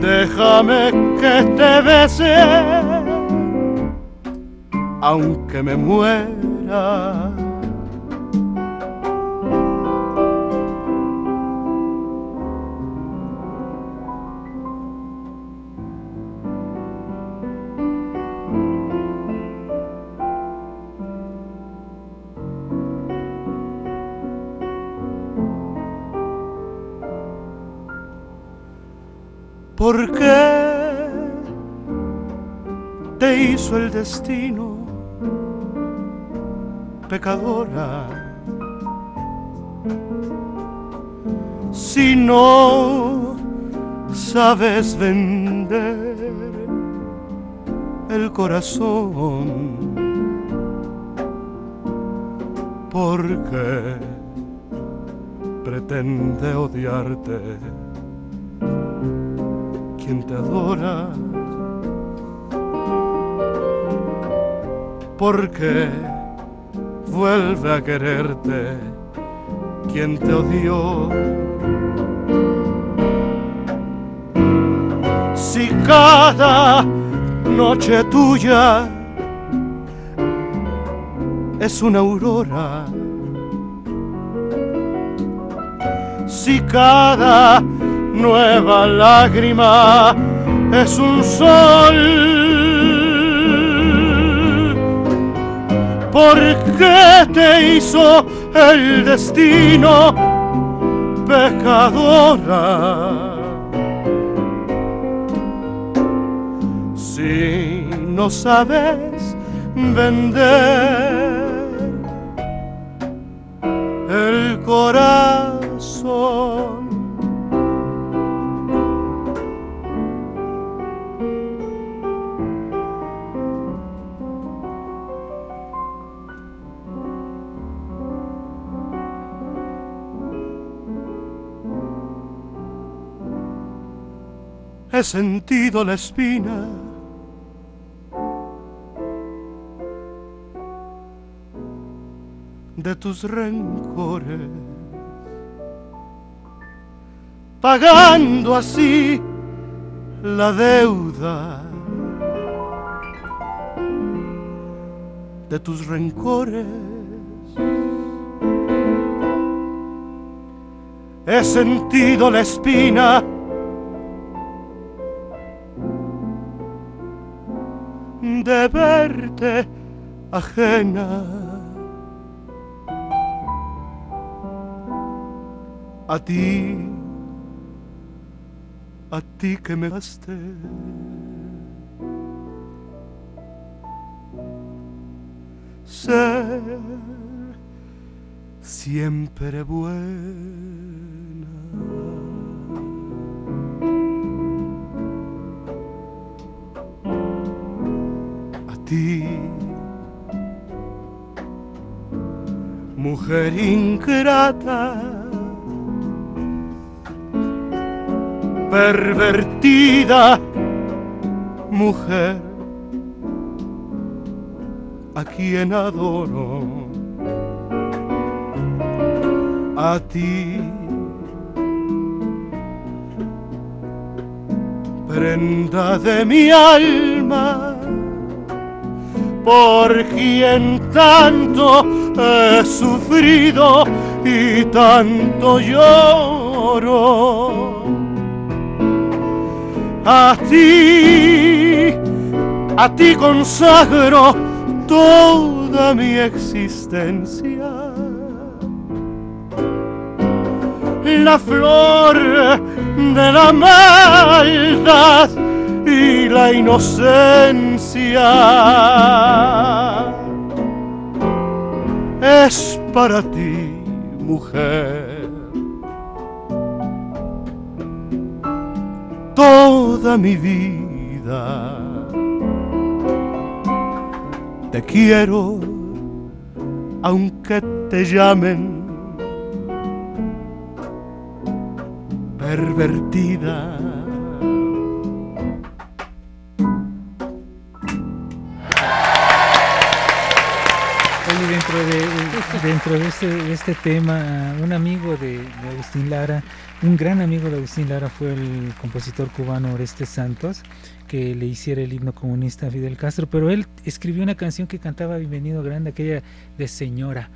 déjame que te bese, aunque me muera. ¿Por qué te hizo el destino pecadora? Si no sabes vender el corazón, porque pretende odiarte quien te adora. Porque vuelve a quererte quien te odió. Si cada noche tuya es una aurora, si cada nueva lágrima es un sol. ¿Por qué te hizo el destino pecadora? Si no sabes vender el corazón. He sentido la espina. de tus rencores, pagando así la deuda de tus rencores. He sentido la espina de verte ajena. A ti, a ti que me daste. Ser siempre buena. Ti. Mujer ingrata, pervertida, mujer a quien adoro, a ti. Prenda de mi alma por quien tanto he sufrido y tanto lloro. A ti, a ti consagro toda mi existencia. La flor de la maldad la inocencia es para ti, mujer. Toda mi vida te quiero, aunque te llamen pervertida. Dentro de este, de este tema, un amigo de, de Agustín Lara, un gran amigo de Agustín Lara fue el compositor cubano Oreste Santos, que le hiciera el himno comunista a Fidel Castro, pero él escribió una canción que cantaba Bienvenido Grande, aquella de Señora,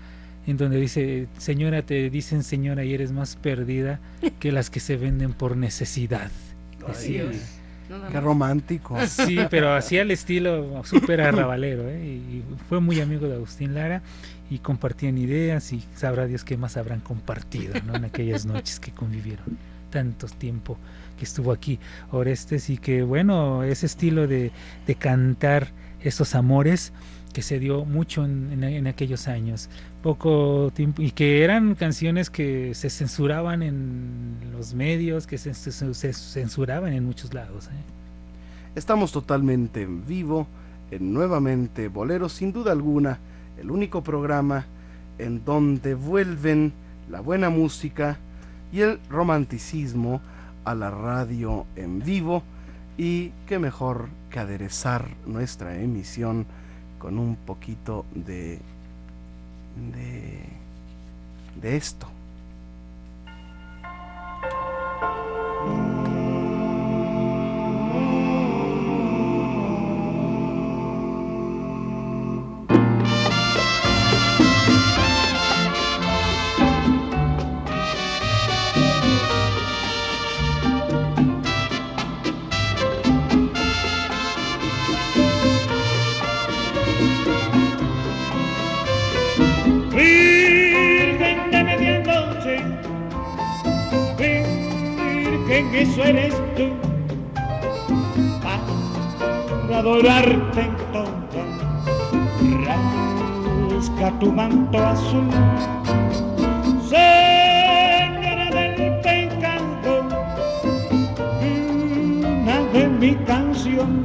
en donde dice, Señora, te dicen Señora y eres más perdida que las que se venden por necesidad. Decía. Qué romántico. Sí, pero hacía el estilo súper arrabalero, ¿eh? y fue muy amigo de Agustín Lara y compartían ideas y sabrá Dios qué más habrán compartido en aquellas noches que convivieron tanto tiempo que estuvo aquí Orestes y que bueno, ese estilo de, de cantar esos amores que se dio mucho en, en- aquellos años, poco tiempo, y que eran canciones que se censuraban en los medios, que se, se- censuraban en muchos lados. ¿eh? Estamos totalmente en vivo, en nuevamente Bolero, sin duda alguna, el único programa en donde vuelven la buena música y el romanticismo a la radio en vivo y qué mejor que aderezar nuestra emisión con un poquito de de de esto. Eso eres tú, para adorarte en todo, rasca tu manto azul, Señora del pecado, una de mi canción,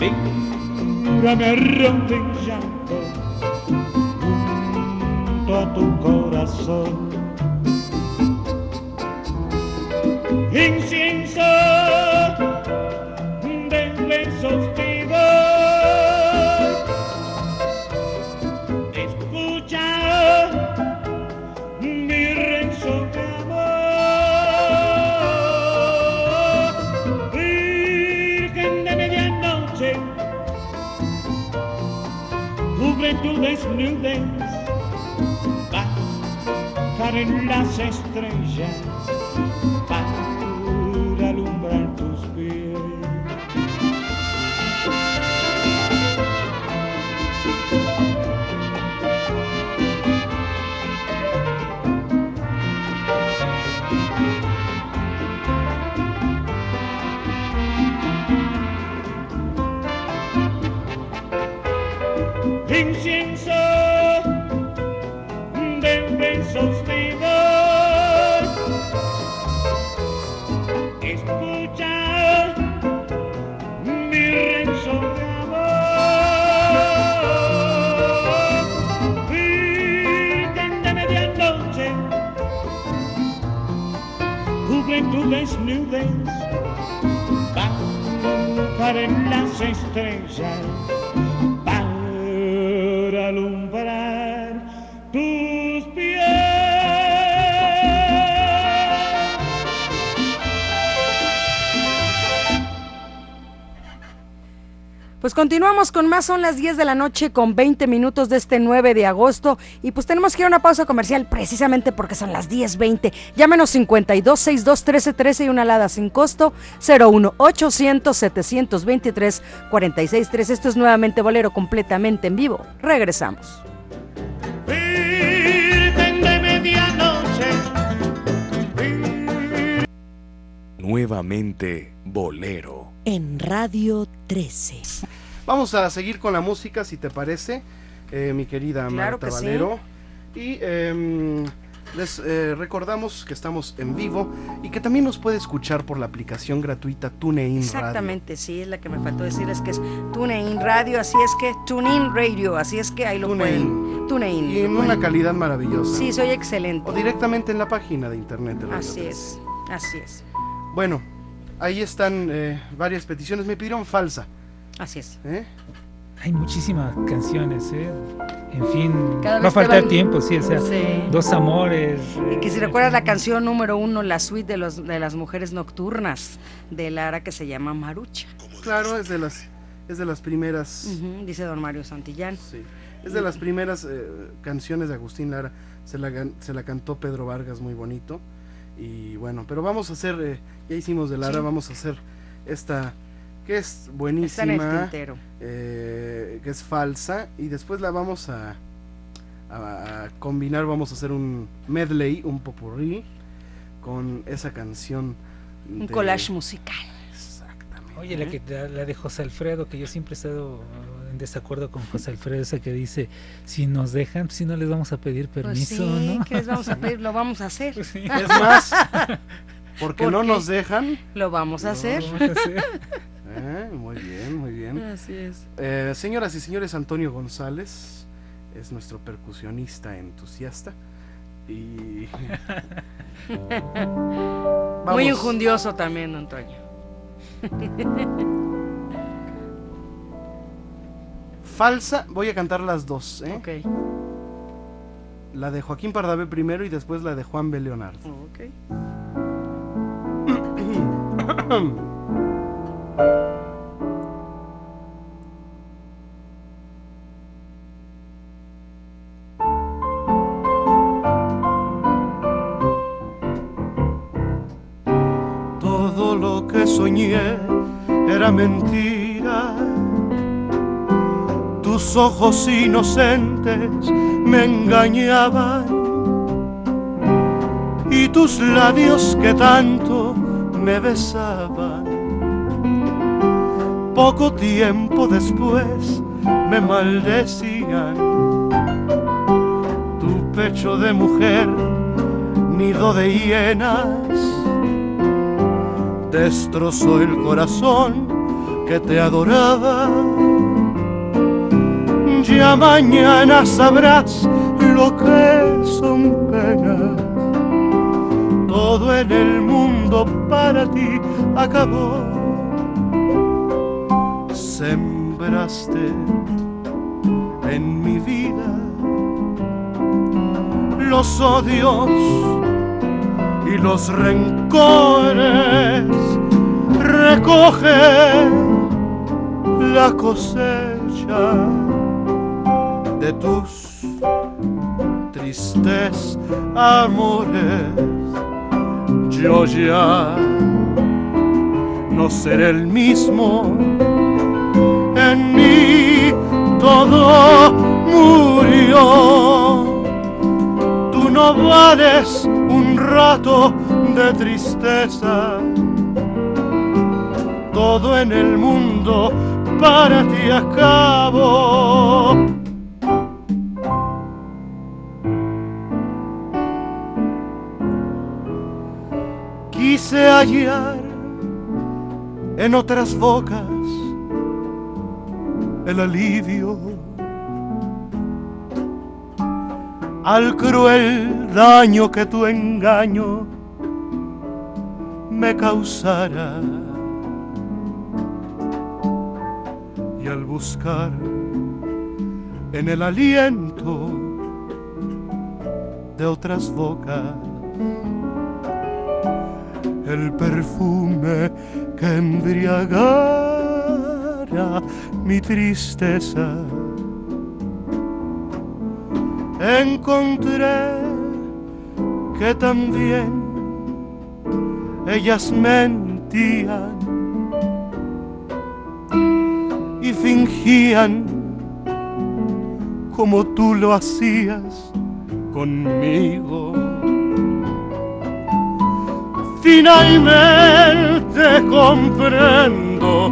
mírame arrodillando junto a tu corazón. Incienso de besos vivos. Escucha mi rezo de amor. Virgen de medianoche, cubre tu desnudez bajar en las estrellas cubre tu desnudez, bajar en las estrellas para alumbrar Pues continuamos con más, son las 10 de la noche con 20 minutos de este 9 de agosto y pues tenemos que ir a una pausa comercial precisamente porque son las 10.20. Llámenos 52 62 13 13 y una alada sin costo 01 800 723 46 13. Esto es nuevamente Bolero completamente en vivo. Regresamos. Nuevamente Bolero. En Radio 13. Vamos a seguir con la música, si te parece, eh, mi querida Claro Marta que sí. Valero. Y em, les eh, recordamos que estamos en vivo y que también nos puede escuchar por la aplicación gratuita TuneIn Radio. Exactamente, sí, es la que me faltó decir, es que es TuneIn Radio, así es que TuneIn Radio, así es que ahí lo pueden. TuneIn. Y en una calidad maravillosa. Sí, soy excelente. O directamente en la página de internet de Radio Así 13. es, así es, Bueno, ahí están eh, varias peticiones. Me pidieron falsa. así es. ¿eh? Hay muchísimas canciones, ¿eh? en fin, Cada va a faltar van- tiempo, sí, o sea, Sí. dos amores. Y que si recuerdas la canción número uno, la suite de, los, de las mujeres nocturnas de Lara que se llama Marucha. Claro, es de las, es de las primeras. Dice don Mario Santillán. Sí. Es de las primeras eh, canciones de Agustín Lara. Se la, gan- se la cantó Pedro Vargas muy bonito. Y bueno, pero vamos a hacer, eh, ya hicimos de Lara, Sí. vamos a hacer esta que es Está en el buenísima, eh, que es falsa. Y después la vamos a, a- a combinar, vamos a hacer un medley, un popurrí con esa canción. Un de- collage musical. Exactamente. Oye, la, que, la, de José Alfredo, que yo siempre he estado en desacuerdo con José Alfredo, esa que dice, si nos dejan, si no les vamos a pedir Pues permiso, sí, ¿no? ¿qué les vamos a pedir? Lo vamos a hacer. Pues sí. Es más, porque ¿Por no nos dejan. Lo vamos a Lo hacer. vamos a hacer. Eh, muy bien, muy bien. Así es. Eh, señoras y señores, Antonio González es nuestro percusionista entusiasta. Y. Muy injundioso también, Antonio. Falsa, voy a cantar las dos, ¿eh? Ok. La de Joaquín Pardavé primero y después la de Juan B. Leonardo. Ok. Todo lo que soñé era mentira. Tus ojos inocentes me engañaban. Y tus labios que tanto me besaban. Poco tiempo después me maldecían. Tu pecho de mujer, nido de hienas destrozó el corazón que te adoraba. Ya mañana sabrás lo que son penas. Todo en el mundo para ti acabó. Sembraste en mi vida los odios y los rencores. Recoge la cosecha de tus tristes amores. Yo ya no seré el mismo. En mí todo murió. Tú no vales un rato de tristeza. Todo en el mundo para ti acabo. Hallar en otras bocas el alivio al cruel daño que tu engaño me causara. Y al buscar en el aliento de otras bocas el perfume que embriagara mi tristeza. Encontré que también ellas mentían y fingían como tú lo hacías conmigo. Finalmente comprendo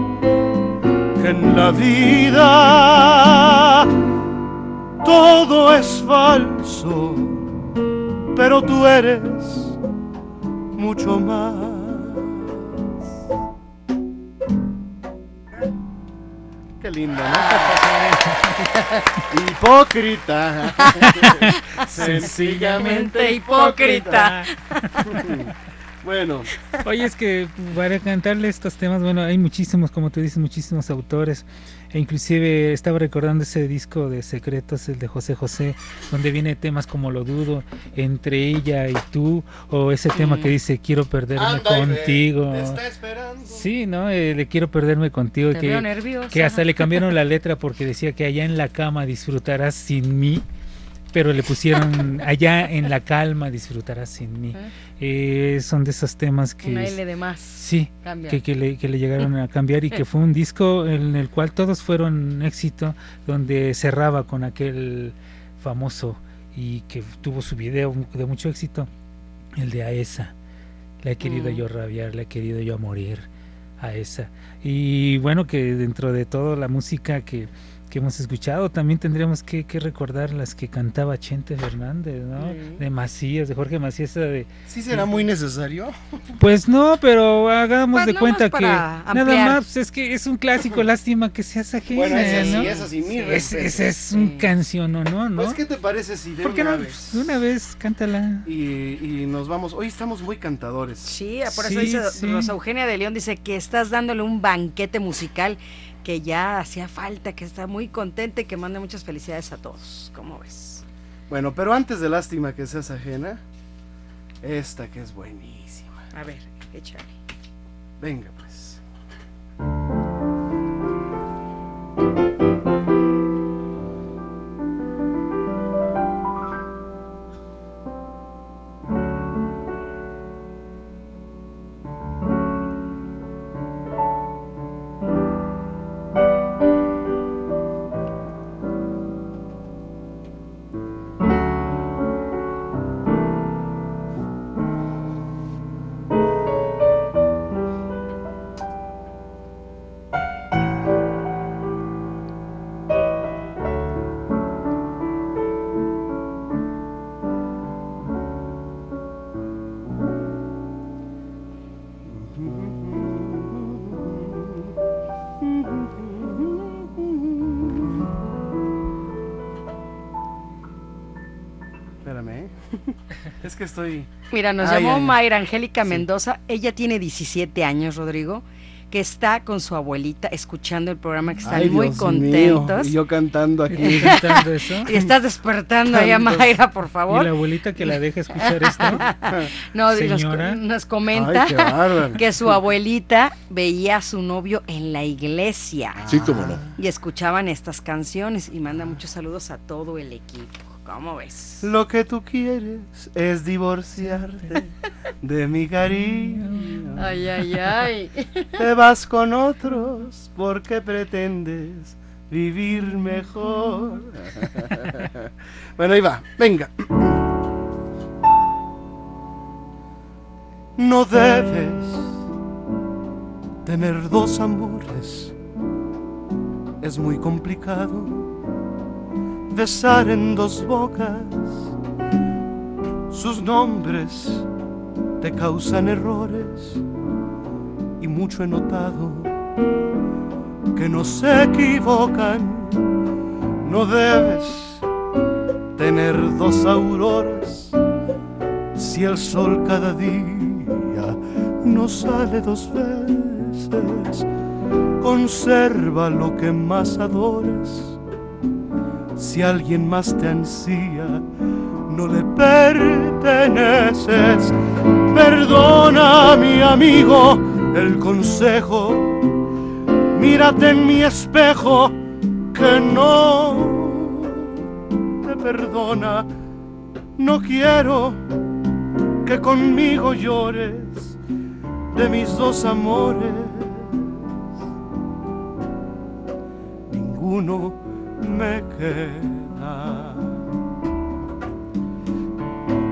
que en la vida todo es falso, pero tú eres mucho más. Qué lindo, ¿no? Hipócrita. Sencillamente hipócrita. Bueno, Oye, es que para cantarle estos temas, bueno, hay muchísimos, como tú dices, muchísimos autores. E inclusive estaba recordando ese disco de secretos, el de José José, donde viene temas como Lo dudo, entre ella y tú, o ese tema que dice quiero perderme anda contigo. te está esperando. Sí, ¿no? Eh, de quiero perderme contigo. Te que, veo nerviosa. que hasta le cambiaron la letra porque decía que allá en la cama disfrutarás sin mí, pero le pusieron allá en la calma disfrutarás sin mí. Eh, son de esos temas que... Una L de más. Sí, que, que le, que le llegaron a cambiar y que fue un disco en el cual todos fueron éxito, donde cerraba con aquel famoso y que tuvo su video de mucho éxito, el de Aesa. La he querido Mm. yo rabiar, la he querido yo morir a esa. Y bueno, que dentro de toda la música que, que hemos escuchado, también tendríamos que, que recordar las que cantaba Chente Fernández, ¿no? Sí. De Macías, de Jorge Macías, de... ¿Sí será muy necesario? Pues no, pero hagamos Pues de cuenta que para nada ampliar. más pues es que es un clásico, lástima que seas ajena, Bueno, ese sí, ¿no? sí, mi Sí, respeto. ese, ese es un Sí. canción, ¿no? ¿no? Pues, ¿qué te parece si de ¿Por qué una no? vez? De una vez, cántala. Y, y nos vamos. Hoy estamos muy cantadores. Sí, por eso Sí, dice sí. Rosa Eugenia de León, dice que estás dándole un banquete musical que ya hacía falta, que está muy contenta y que manda muchas felicidades a todos. ¿Cómo ves? Bueno, pero antes de lástima que seas ajena, esta que es buenísima. A ver, échale. Venga, pues. Estoy. Mira, nos Ay, llamó ay, ay. Mayra Angélica Mendoza. Ella tiene 17 años, Rodrigo, que está con su abuelita escuchando el programa, que están Ay, muy Dios mío, contentos. Y yo cantando aquí. ¿Y cantando eso? Y estás despertando ahí a. Mayra, por Y favor. la abuelita que la deja escuchar esto. No, y nos, Señora. nos comenta que su abuelita veía a su novio en la iglesia Sí, cómo no. y escuchaban estas canciones y manda muchos saludos a todo el equipo. ¿Cómo ves? Lo que tú quieres es divorciarte de mi cariño. Ay, ay, ay. Te vas con otros porque pretendes vivir mejor. bueno, ahí va, venga. No debes tener dos amores. Es muy complicado en dos bocas. Sus nombres te causan errores y mucho he notado que no se equivocan. No debes tener dos auroras si el sol cada día no sale dos veces. Conserva lo que más adores. Si alguien más te ansía, no le perteneces. Perdona, mi amigo, el consejo. Mírate en mi espejo, que no te perdona. No quiero que conmigo llores de mis dos amores. Ninguno me queda.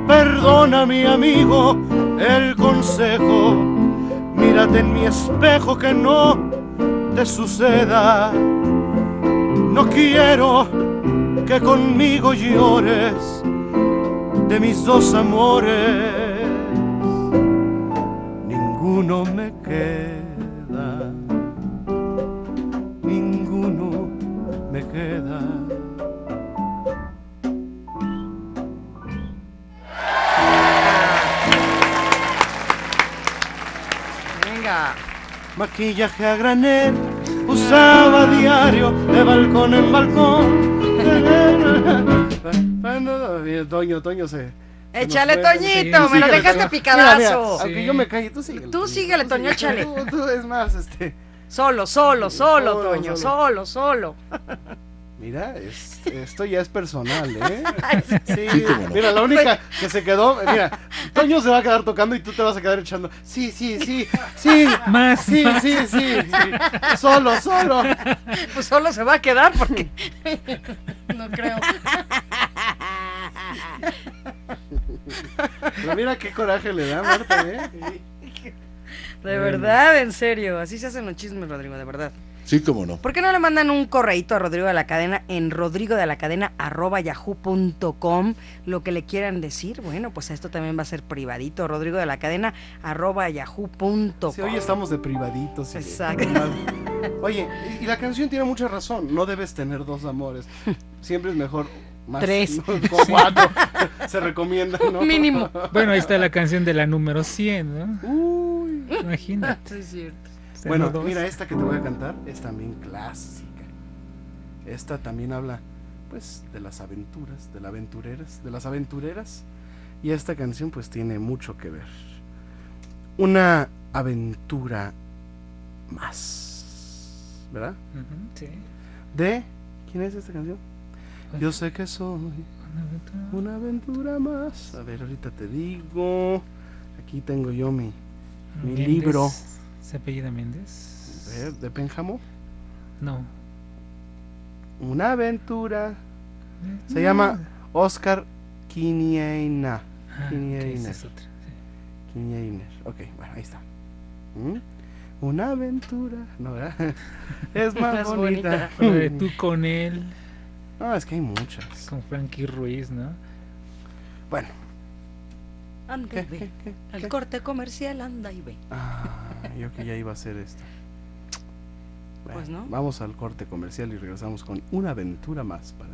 Perdona mi amigo el consejo, mírate en mi espejo que no te suceda. No quiero que conmigo llores de mis dos amores. Ninguno me queda, maquillaje a granel, usaba diario de balcón en balcón. Toño, Toño se. Échale. Toñito, sí, me lo dejaste Toño. picadazo. Mira, mira, Sí. Aunque yo me calle, tú síguele. Tú Toño, síguele, Toño, échale. Tú, tú, es más, este. Solo, solo, solo, Solo, Toño, solo. solo, solo. Mira, es- esto ya es personal, ¿eh? Sí. Sí, mira, la única que se quedó, mira, Toño se va a quedar tocando y tú te vas a quedar echando. Sí, sí, sí, sí. Más, Sí, más. sí, sí, sí. Solo, solo. Pues solo se va a quedar porque. no creo. Pero mira qué coraje le da, Marta, ¿eh? De verdad, en serio. Así se hacen los chismes, Rodrigo, de verdad. Sí, cómo no. ¿Por qué no le mandan un correíto a Rodrigo de la Cadena en rodrigo de la cadena arroba yahoo.com? Lo que le quieran decir. Bueno, pues esto también va a ser privadito. Rodrigo de la Cadena arroba yahoo.com. Sí, hoy estamos de privaditos. Exacto. Oye, y, y la canción tiene mucha razón. No debes tener dos amores. Siempre es mejor más. Tres. ¿no? Con cuatro. Se recomienda, ¿no? Mínimo. Bueno, ahí está la canción de la número 100, ¿no? Uy. Imagínate. Sí, es cierto. Bueno, dos. mira, esta que te voy a cantar es también clásica. Esta también habla, pues, de las aventuras, de las aventureras, de las aventureras. Y esta canción, pues, tiene mucho que ver. Una aventura más. ¿Verdad? Sí. De. ¿Quién es esta canción? Yo sé que soy Una aventura. más. A ver, ahorita te digo. Aquí tengo yo mi. Mi libro. ¿Se apellida Méndez? de Pénjamo. No. Una aventura. Se llama Oscar Quiniena. Ah, esa es otra. sí. Quiniena. Ok, bueno, ahí está. ¿Mm? Una aventura. No, ¿verdad? Es más Más bonita. La de tú con él, No, es que hay muchas. con Frankie Ruiz, ¿no? Bueno. Anda ¿Qué, y ve. qué, qué, El qué? corte comercial, anda y ve. Ah, yo que ya iba a hacer esto. Pues, ¿no? Vamos al corte comercial y regresamos con una aventura más para.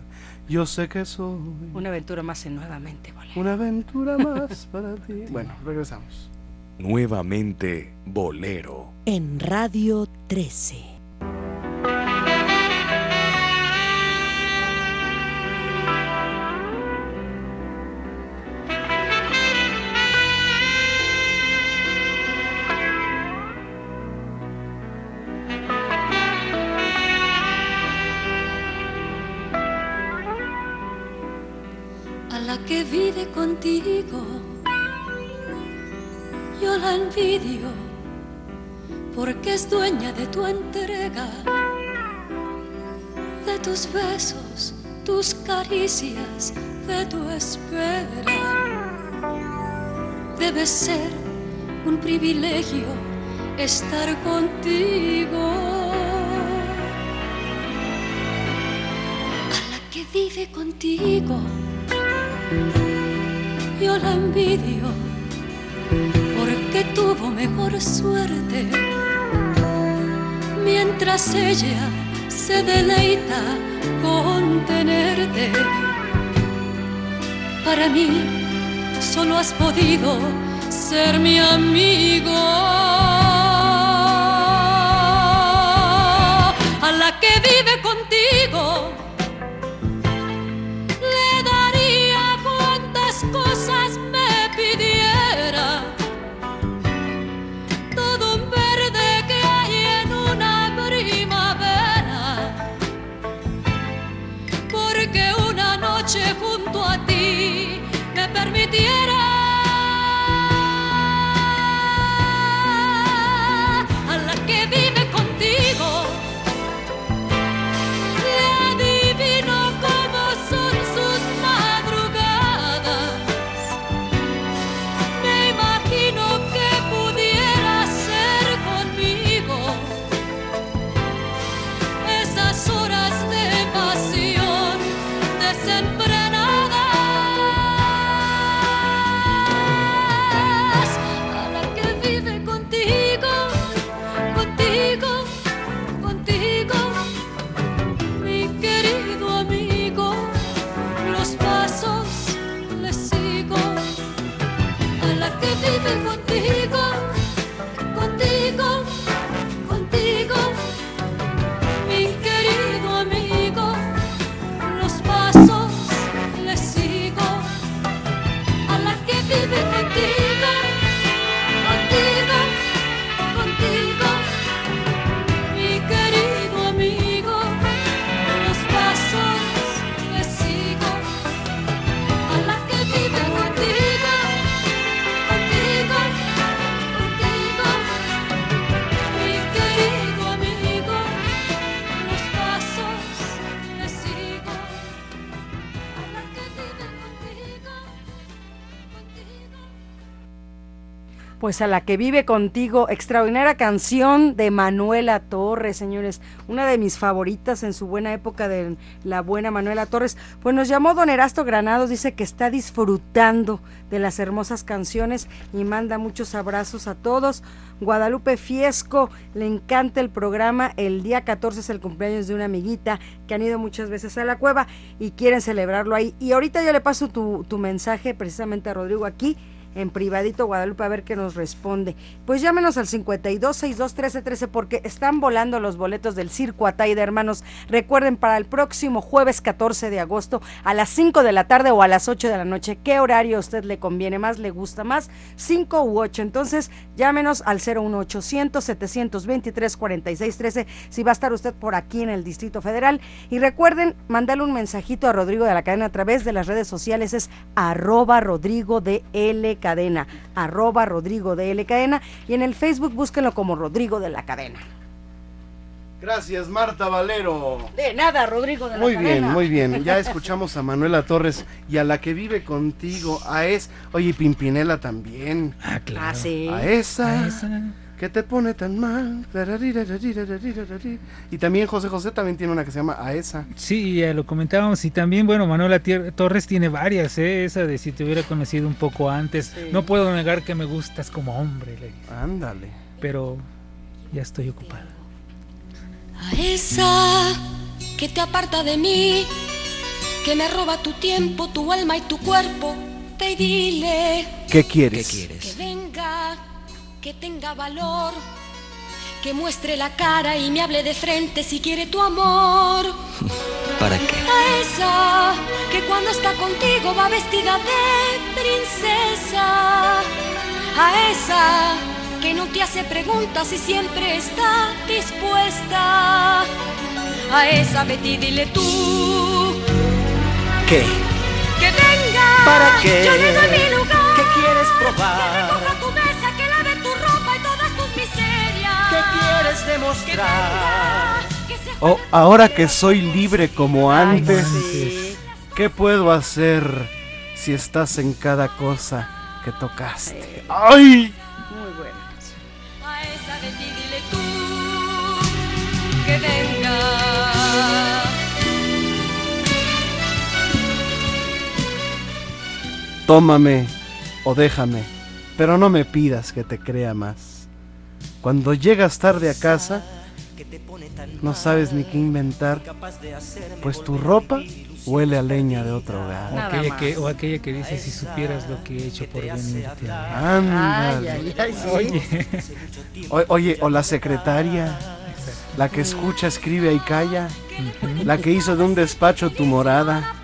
Yo sé que soy Una aventura más en nuevamente, bolero. una aventura más para ti. Bueno, regresamos. Nuevamente Bolero. En Radio 13. Contigo. Yo la envidio porque es dueña de tu entrega, de tus besos, tus caricias, de tu espera. Debe ser un privilegio estar contigo. A la que vive contigo la porque tuvo mejor suerte mientras ella se deleita con tenerte. Para mí solo has podido ser mi amigo. A la que vive contigo permitiera. Pues a la que vive contigo, extraordinaria canción de Manuela Torres, señores, una de mis favoritas en su buena época de la buena Manuela Torres. Pues nos llamó Don Erasto Granados, dice que está disfrutando de las hermosas canciones y manda muchos abrazos a todos. Guadalupe Fiesco, le encanta el programa. El día 14 es el cumpleaños de una amiguita que han ido muchas veces a la cueva y quieren celebrarlo ahí. Y ahorita yo le paso tu, tu mensaje precisamente a Rodrigo aquí en privadito Guadalupe a ver qué nos responde. Pues llámenos al 52 62 13 13 porque están volando los boletos del Circo Ataide, hermanos. Recuerden para el próximo jueves 14 de agosto a las 5 de la tarde o a las 8 de la noche. ¿Qué horario a usted le conviene más, le gusta más? 5 u 8. Entonces, llámenos al 01800 723 46 13 si va a estar usted por aquí en el Distrito Federal. Y recuerden mandarle un mensajito a Rodrigo de la Cadena a través de las redes sociales es arroba Rodrigo de L Cadena, arroba Rodrigo de L Cadena y en el Facebook búsquenlo como Rodrigo de la Cadena. Gracias, Marta Valero. De nada, Rodrigo de la Muy Cadena. bien, muy bien. Ya escuchamos a Manuela Torres y a la que vive contigo, a es, oye, Pimpinela también. Ah, claro. Ah, sí. A esa, A esa. Que te pone tan mal. Y también José José también tiene una que se llama A esa. Sí, ya lo comentábamos. Y también, bueno, Manuela Torres tiene varias, ¿eh? Esa de si te hubiera conocido un poco antes. Sí. No puedo negar que me gustas como hombre, le dice. Ándale. pero ya estoy ocupada. A esa que te aparta de mí, que me roba tu tiempo, tu alma y tu cuerpo, y dile ¿Qué quieres? que venga, que tenga valor, que muestre la cara y me hable de frente si quiere tu amor. ¿Para qué? A esa que cuando está contigo va vestida de princesa. A esa que no te hace preguntas y siempre está dispuesta. A esa Betty dile tú ¿Qué? que venga. ¿Para qué? Yo le doy mi lugar. ¿Qué quieres Que probar? recoja tu demostrar? Oh, ahora que soy libre como Ay, antes, sí. ¿qué puedo hacer si estás en cada cosa que tocaste? ¡Ay! Muy bueno. A esa dile tú que venga. Tómame o déjame, pero no me pidas que te crea más. Cuando llegas tarde a casa, no sabes ni qué inventar, pues tu ropa huele a leña de otro hogar. Aquella, que, o aquella que dice si supieras lo que he hecho por venirte. Ay, Ándale. ay, ay, sí. Oye, O- Oye, o la secretaria, la que escucha, escribe y calla, la que hizo de un despacho tu morada,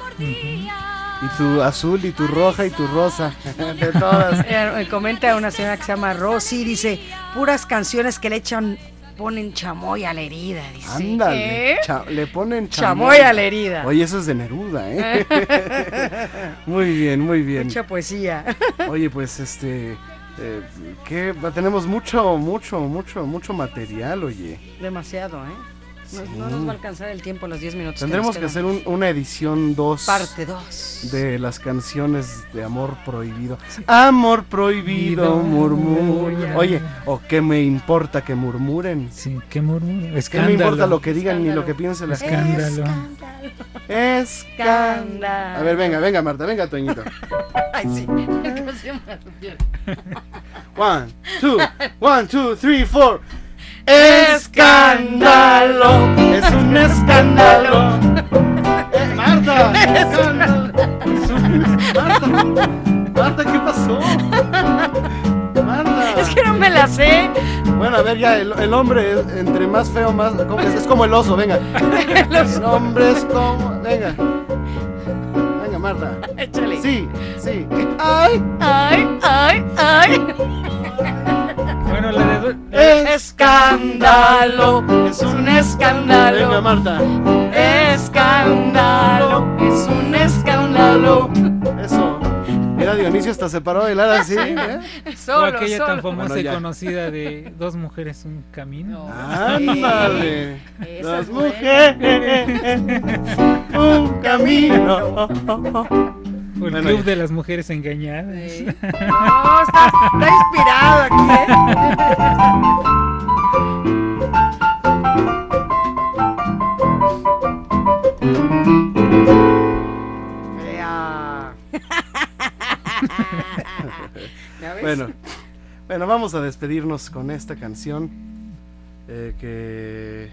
y tu azul, y tu roja, y tu rosa, de todas. Eh, comenta una señora que se llama Rosy, dice, puras canciones que le echan, ponen chamoy a la herida, dice. Ándale, ¿Eh? cha- le ponen Chamoy a la herida. Oye, eso es de Neruda, ¿eh? muy bien, muy bien. Mucha poesía. Oye, pues este, eh, ¿qué? Tenemos mucho, mucho, mucho, mucho material, oye. Demasiado, ¿eh? No, no nos va a alcanzar el tiempo los 10 minutos. Tendremos nos que hacer un- una edición 2 Parte 2. de las canciones de amor prohibido. Amor prohibido, murmura. Oye, o qué me importa que murmuren. sí, qué murmuro. ¿Qué me Escándalo. importa lo que digan ni Escándalo. lo que piense la? Escándalo. Escándalo. Escándalo. A ver, venga, venga, Marta, venga, Toñito. Ay, sí. ¿Cómo se llama? One, two, one, two, three, four. Escándalo, es un escándalo. Eh, Marta, escándalo. Es un- Marta, Marta, ¿qué pasó? Marta. Es que no me la sé. Bueno, a ver, ya, el, el hombre, es- entre más feo, más. es como el oso, venga. El hombre es como. Venga. Venga, Marta. Échale. Sí, sí. Ay, Ay, ay, ay. De... Escándalo, es un escándalo. venga, Marta. Escándalo, es un escándalo. Eso. Mira, Dionisio hasta se paró a bailar así, ¿eh? O Solo, aquella solo. tan famosa Bueno, y conocida de Dos mujeres, un camino. Ándale. Buena. mujeres, un camino. O el Bueno, club ya. de las mujeres engañadas. Sí. No, está, está inspirado aquí, ¿eh? Fea. ¿Ya ves? Bueno, bueno, vamos a despedirnos con esta canción eh, que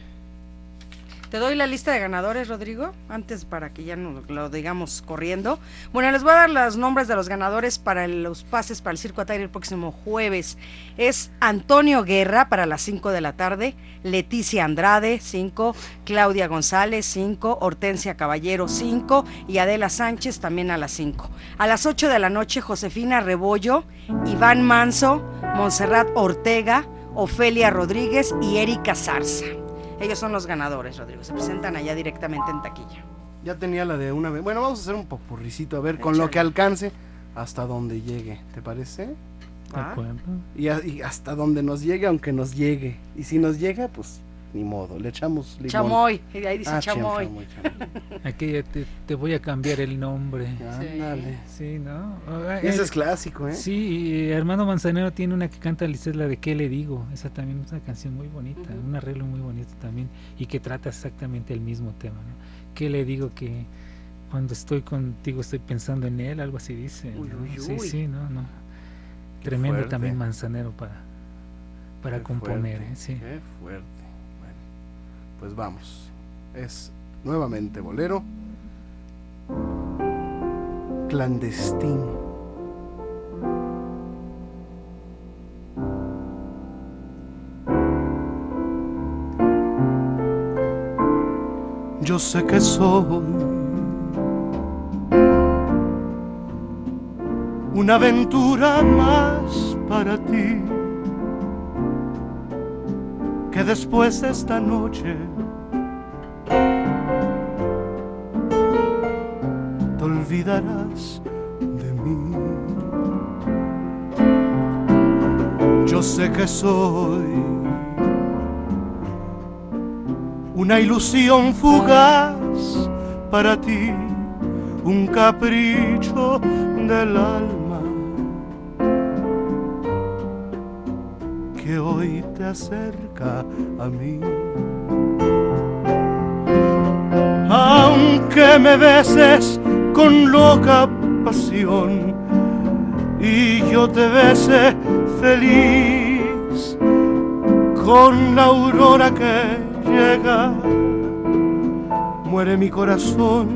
Te doy la lista de ganadores, Rodrigo, antes para que ya no lo digamos corriendo. Bueno, les voy a dar los nombres de los ganadores para los pases para el Circo Ataire el próximo jueves. Es Antonio Guerra para las 5 de la tarde, Leticia Andrade 5, Claudia González 5, Hortensia Caballero 5 y Adela Sánchez también a las 5. A las 8 de la noche, Josefina Rebollo, Iván Manso, Montserrat Ortega, Ofelia Rodríguez y Erika Zarza. Ellos son los ganadores, Rodrigo. Se presentan allá directamente en taquilla. ya tenía la de una vez. Bueno, vamos a hacer un popurricito, a ver, con lo que alcance hasta donde llegue, ¿te parece? ¿De ¿Va? acuerdo? Y, a- y hasta donde nos llegue, aunque nos llegue. Y si nos llega, pues ni modo, le echamos limón. Chamoy. Y ahí dice Ah, chamoy. chamoy, chamoy. Aquí ya te, te voy a cambiar el nombre. Ándale. Sí, ¿no? Ah, Ese eh, es clásico, ¿eh? Sí, y Armando Manzanero tiene una que canta Lisset, la de ¿Qué le digo? Esa también es una canción muy bonita, un arreglo muy bonito también y que trata exactamente el mismo tema, ¿no? ¿Qué le digo que cuando estoy contigo estoy pensando en él? Algo así dice. Uy, ¿no? uy, Sí, uy. sí, no, no. Qué Tremendo fuerte. también Manzanero para, para Qué componer, fuerte, ¿eh? Sí. Qué fuerte. Pues vamos. Es nuevamente bolero. Clandestino. Yo sé que soy una aventura más para ti que después de esta noche te olvidarás de mí. Yo sé que soy una ilusión fugaz para ti, un capricho del alma acerca a mí. Aunque me beses con loca pasión y yo te bese feliz con la aurora que llega, muere mi corazón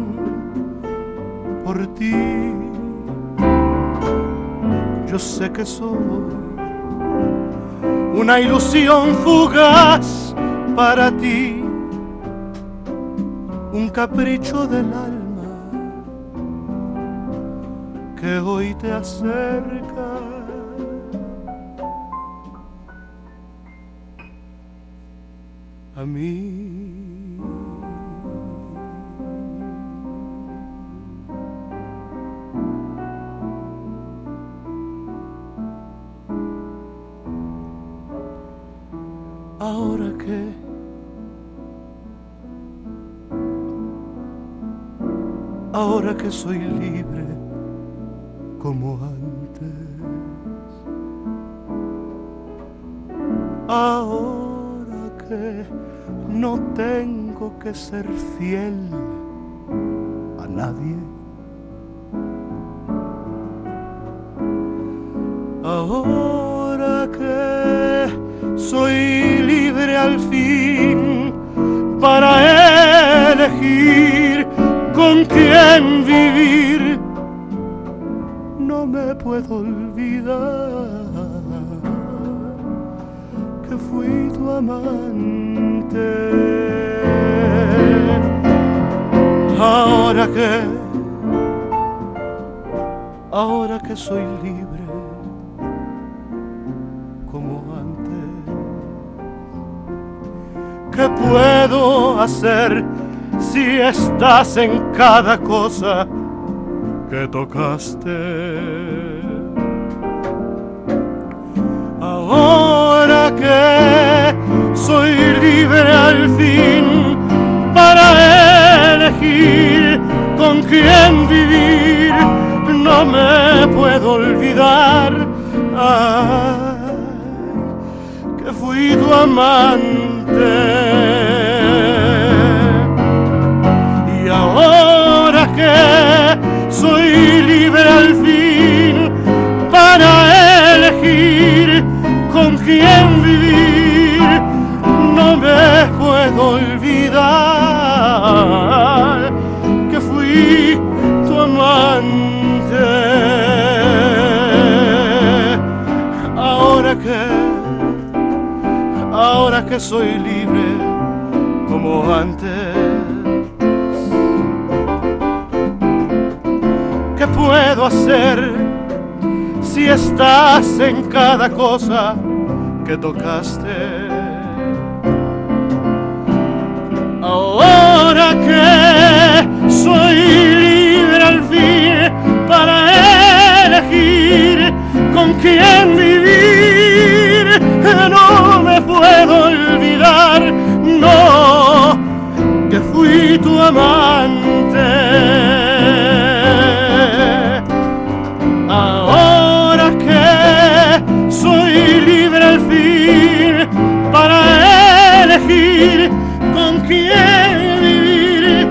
por ti. Yo sé que soy una ilusión fugaz para ti, un capricho del alma que hoy te acerca. A mí. Ahora que soy libre como antes, ahora que no tengo que ser fiel a nadie. Ahora que soy libre al fin para elegir con quién vivir, no me puedo olvidar que fui tu amante. Ahora que, ahora que soy libre como antes, ¿qué puedo hacer si estás en cada cosa que tocaste? Ahora que soy libre al fin para elegir con quién vivir, no me puedo olvidar que fui tu amante. Soy libre al fin para elegir con quién vivir, no me puedo olvidar que fui tu amante. Ahora que, ahora que soy libre puedo hacer si estás en cada cosa que tocaste? Ahora que soy libre al fin para elegir con quién vivir, no me puedo olvidar, no, que fui tu amante. Para elegir con quién vivir,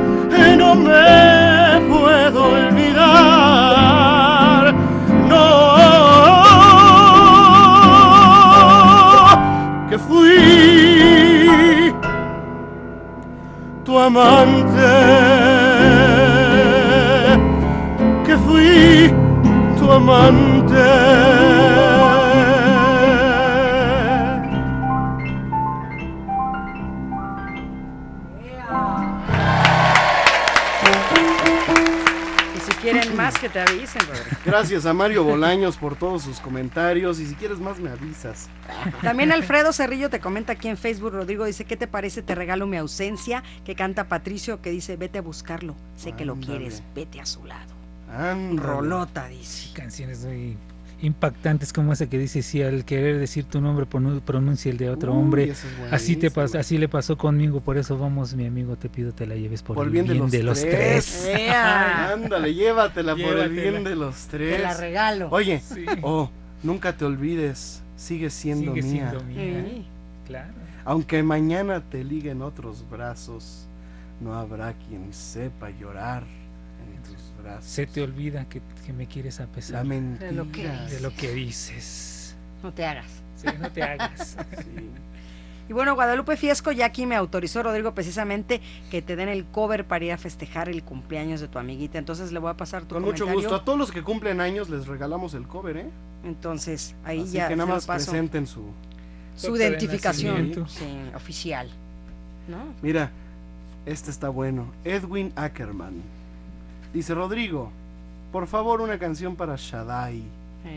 no me puedo olvidar, no, que fui tu amante, que fui tu amante. Te avisen, Rodrigo. Gracias a Mario Bolaños por todos sus comentarios y si quieres más me avisas. También Alfredo Cerrillo te comenta aquí en Facebook, Rodrigo dice, ¿qué te parece? Te regalo mi ausencia, que canta Patricio, que dice, vete a buscarlo, sé que lo quieres, vete a su lado. Ándale. Rolota, dice. Canciones muy impactantes como esa que dice si al querer decir tu nombre pronun- pronuncia el de otro Uy, hombre es así te así le pasó conmigo por eso vamos mi amigo te pido te la lleves por, Por el bien de los tres. Ándale, llévatela por el bien de los tres. Te la regalo. Oye, Sí. oh, nunca te olvides, sigue siendo Sigue mía. siendo mía. Sí. claro Aunque mañana te liguen otros brazos, no habrá quien sepa llorar se te olvida que, que me quieres a pesar. De lo que de lo que dices No te hagas. sí, no te hagas Sí. Y bueno, Guadalupe Fiesco ya aquí me autorizó, Rodrigo, precisamente que te den el cover para ir a festejar el cumpleaños de tu amiguita. Entonces le voy a pasar tu Con mucho comentario. gusto. A todos los que cumplen años les regalamos el cover, ¿eh? Entonces, ahí Así ya que se nada más paso. presenten su... Su identificación sí, oficial. ¿No? Mira, este está bueno. Edwin Ackerman. Dice, Rodrigo, por favor una canción para Shaddai,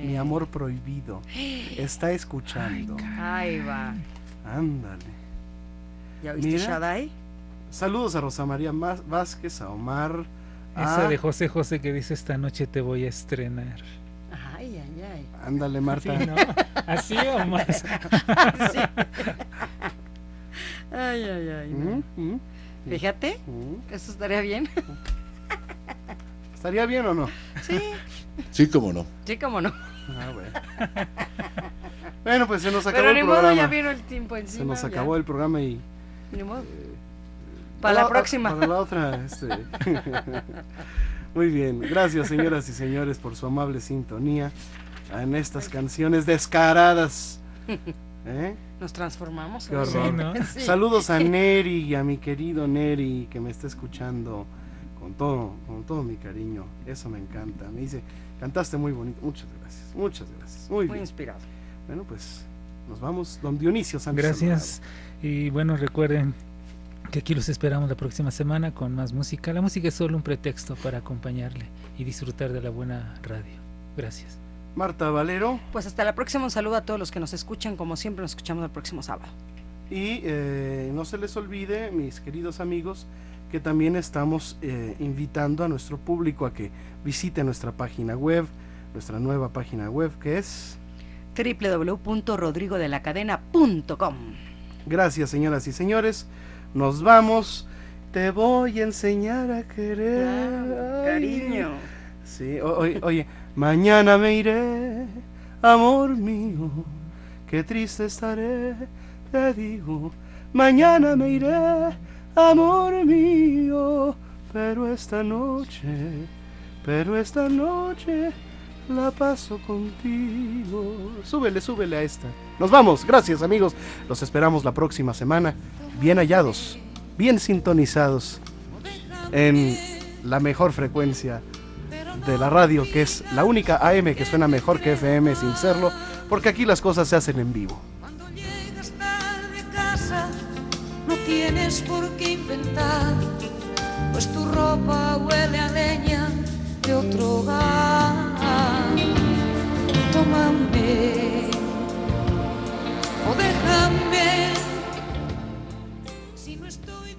mi amor prohibido. Está escuchando. Ahí va. Ándale. ¿Ya viste Mira. Shaddai? Saludos a Rosa María Vázquez, a Omar. esa de José José que dice esta noche te voy a estrenar Ay, ay, ay. Ándale, Marta. Sí, ¿no? así o más Sí. Ay, ay, ay. no. ¿Mm? ¿Mm? Fíjate, ¿Mm? eso estaría bien. ¿Estaría bien o no? Sí, Sí, cómo no. sí, cómo no. Ah, bueno. bueno, pues se nos acabó Pero el ni modo, programa. ya vino el tiempo encima. se nos ya. acabó el programa y... Ni modo. Para la próxima. Para la otra, este. Muy bien, gracias señoras y señores por su amable sintonía en estas canciones descaradas. ¿Eh? Nos transformamos. Qué ¿o horror. Sí, ¿no? Sí. Saludos a Neri y a mi querido Neri que me está escuchando con todo, con todo mi cariño. Eso me encanta. Me dice, cantaste muy bonito. Muchas gracias, muchas gracias. Muy, Muy bien. inspirado. Bueno, pues nos vamos. Don Dionisio Sánchez. Gracias. Y bueno, recuerden que aquí los esperamos la próxima semana con más música. La música es solo un pretexto para acompañarle y disfrutar de la buena radio. Gracias. Marta Valero. Pues hasta la próxima. Un saludo a todos los que nos escuchan. Como siempre, nos escuchamos el próximo sábado. Y eh, no se les olvide, mis queridos amigos, que también estamos eh, invitando a nuestro público a que visite nuestra página web, nuestra nueva página web que es... www.rodrigodelacadena.com Gracias, señoras y señores. Nos vamos. Te voy a enseñar a querer. Ah, cariño. Sí, oye, mañana me iré, amor mío, qué triste estaré, te digo, mañana me iré, amor mío, pero esta noche, pero esta noche la paso contigo. Súbele, súbele a esta. Nos vamos, gracias amigos, los esperamos la próxima semana, bien hallados, bien sintonizados en la mejor frecuencia de la radio, que es la única AM que suena mejor que FM sin serlo, porque aquí las cosas se hacen en vivo. No tienes por qué inventar, pues tu ropa huele a leña de otro hogar. Tómame o déjame. Si no estoy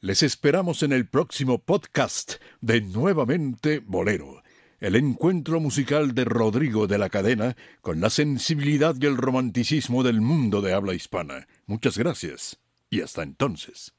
Les esperamos en el próximo podcast de Nuevamente Bolero, el encuentro musical de Rodrigo de la Cadena con la sensibilidad y el romanticismo del mundo de habla hispana. Muchas gracias y hasta entonces.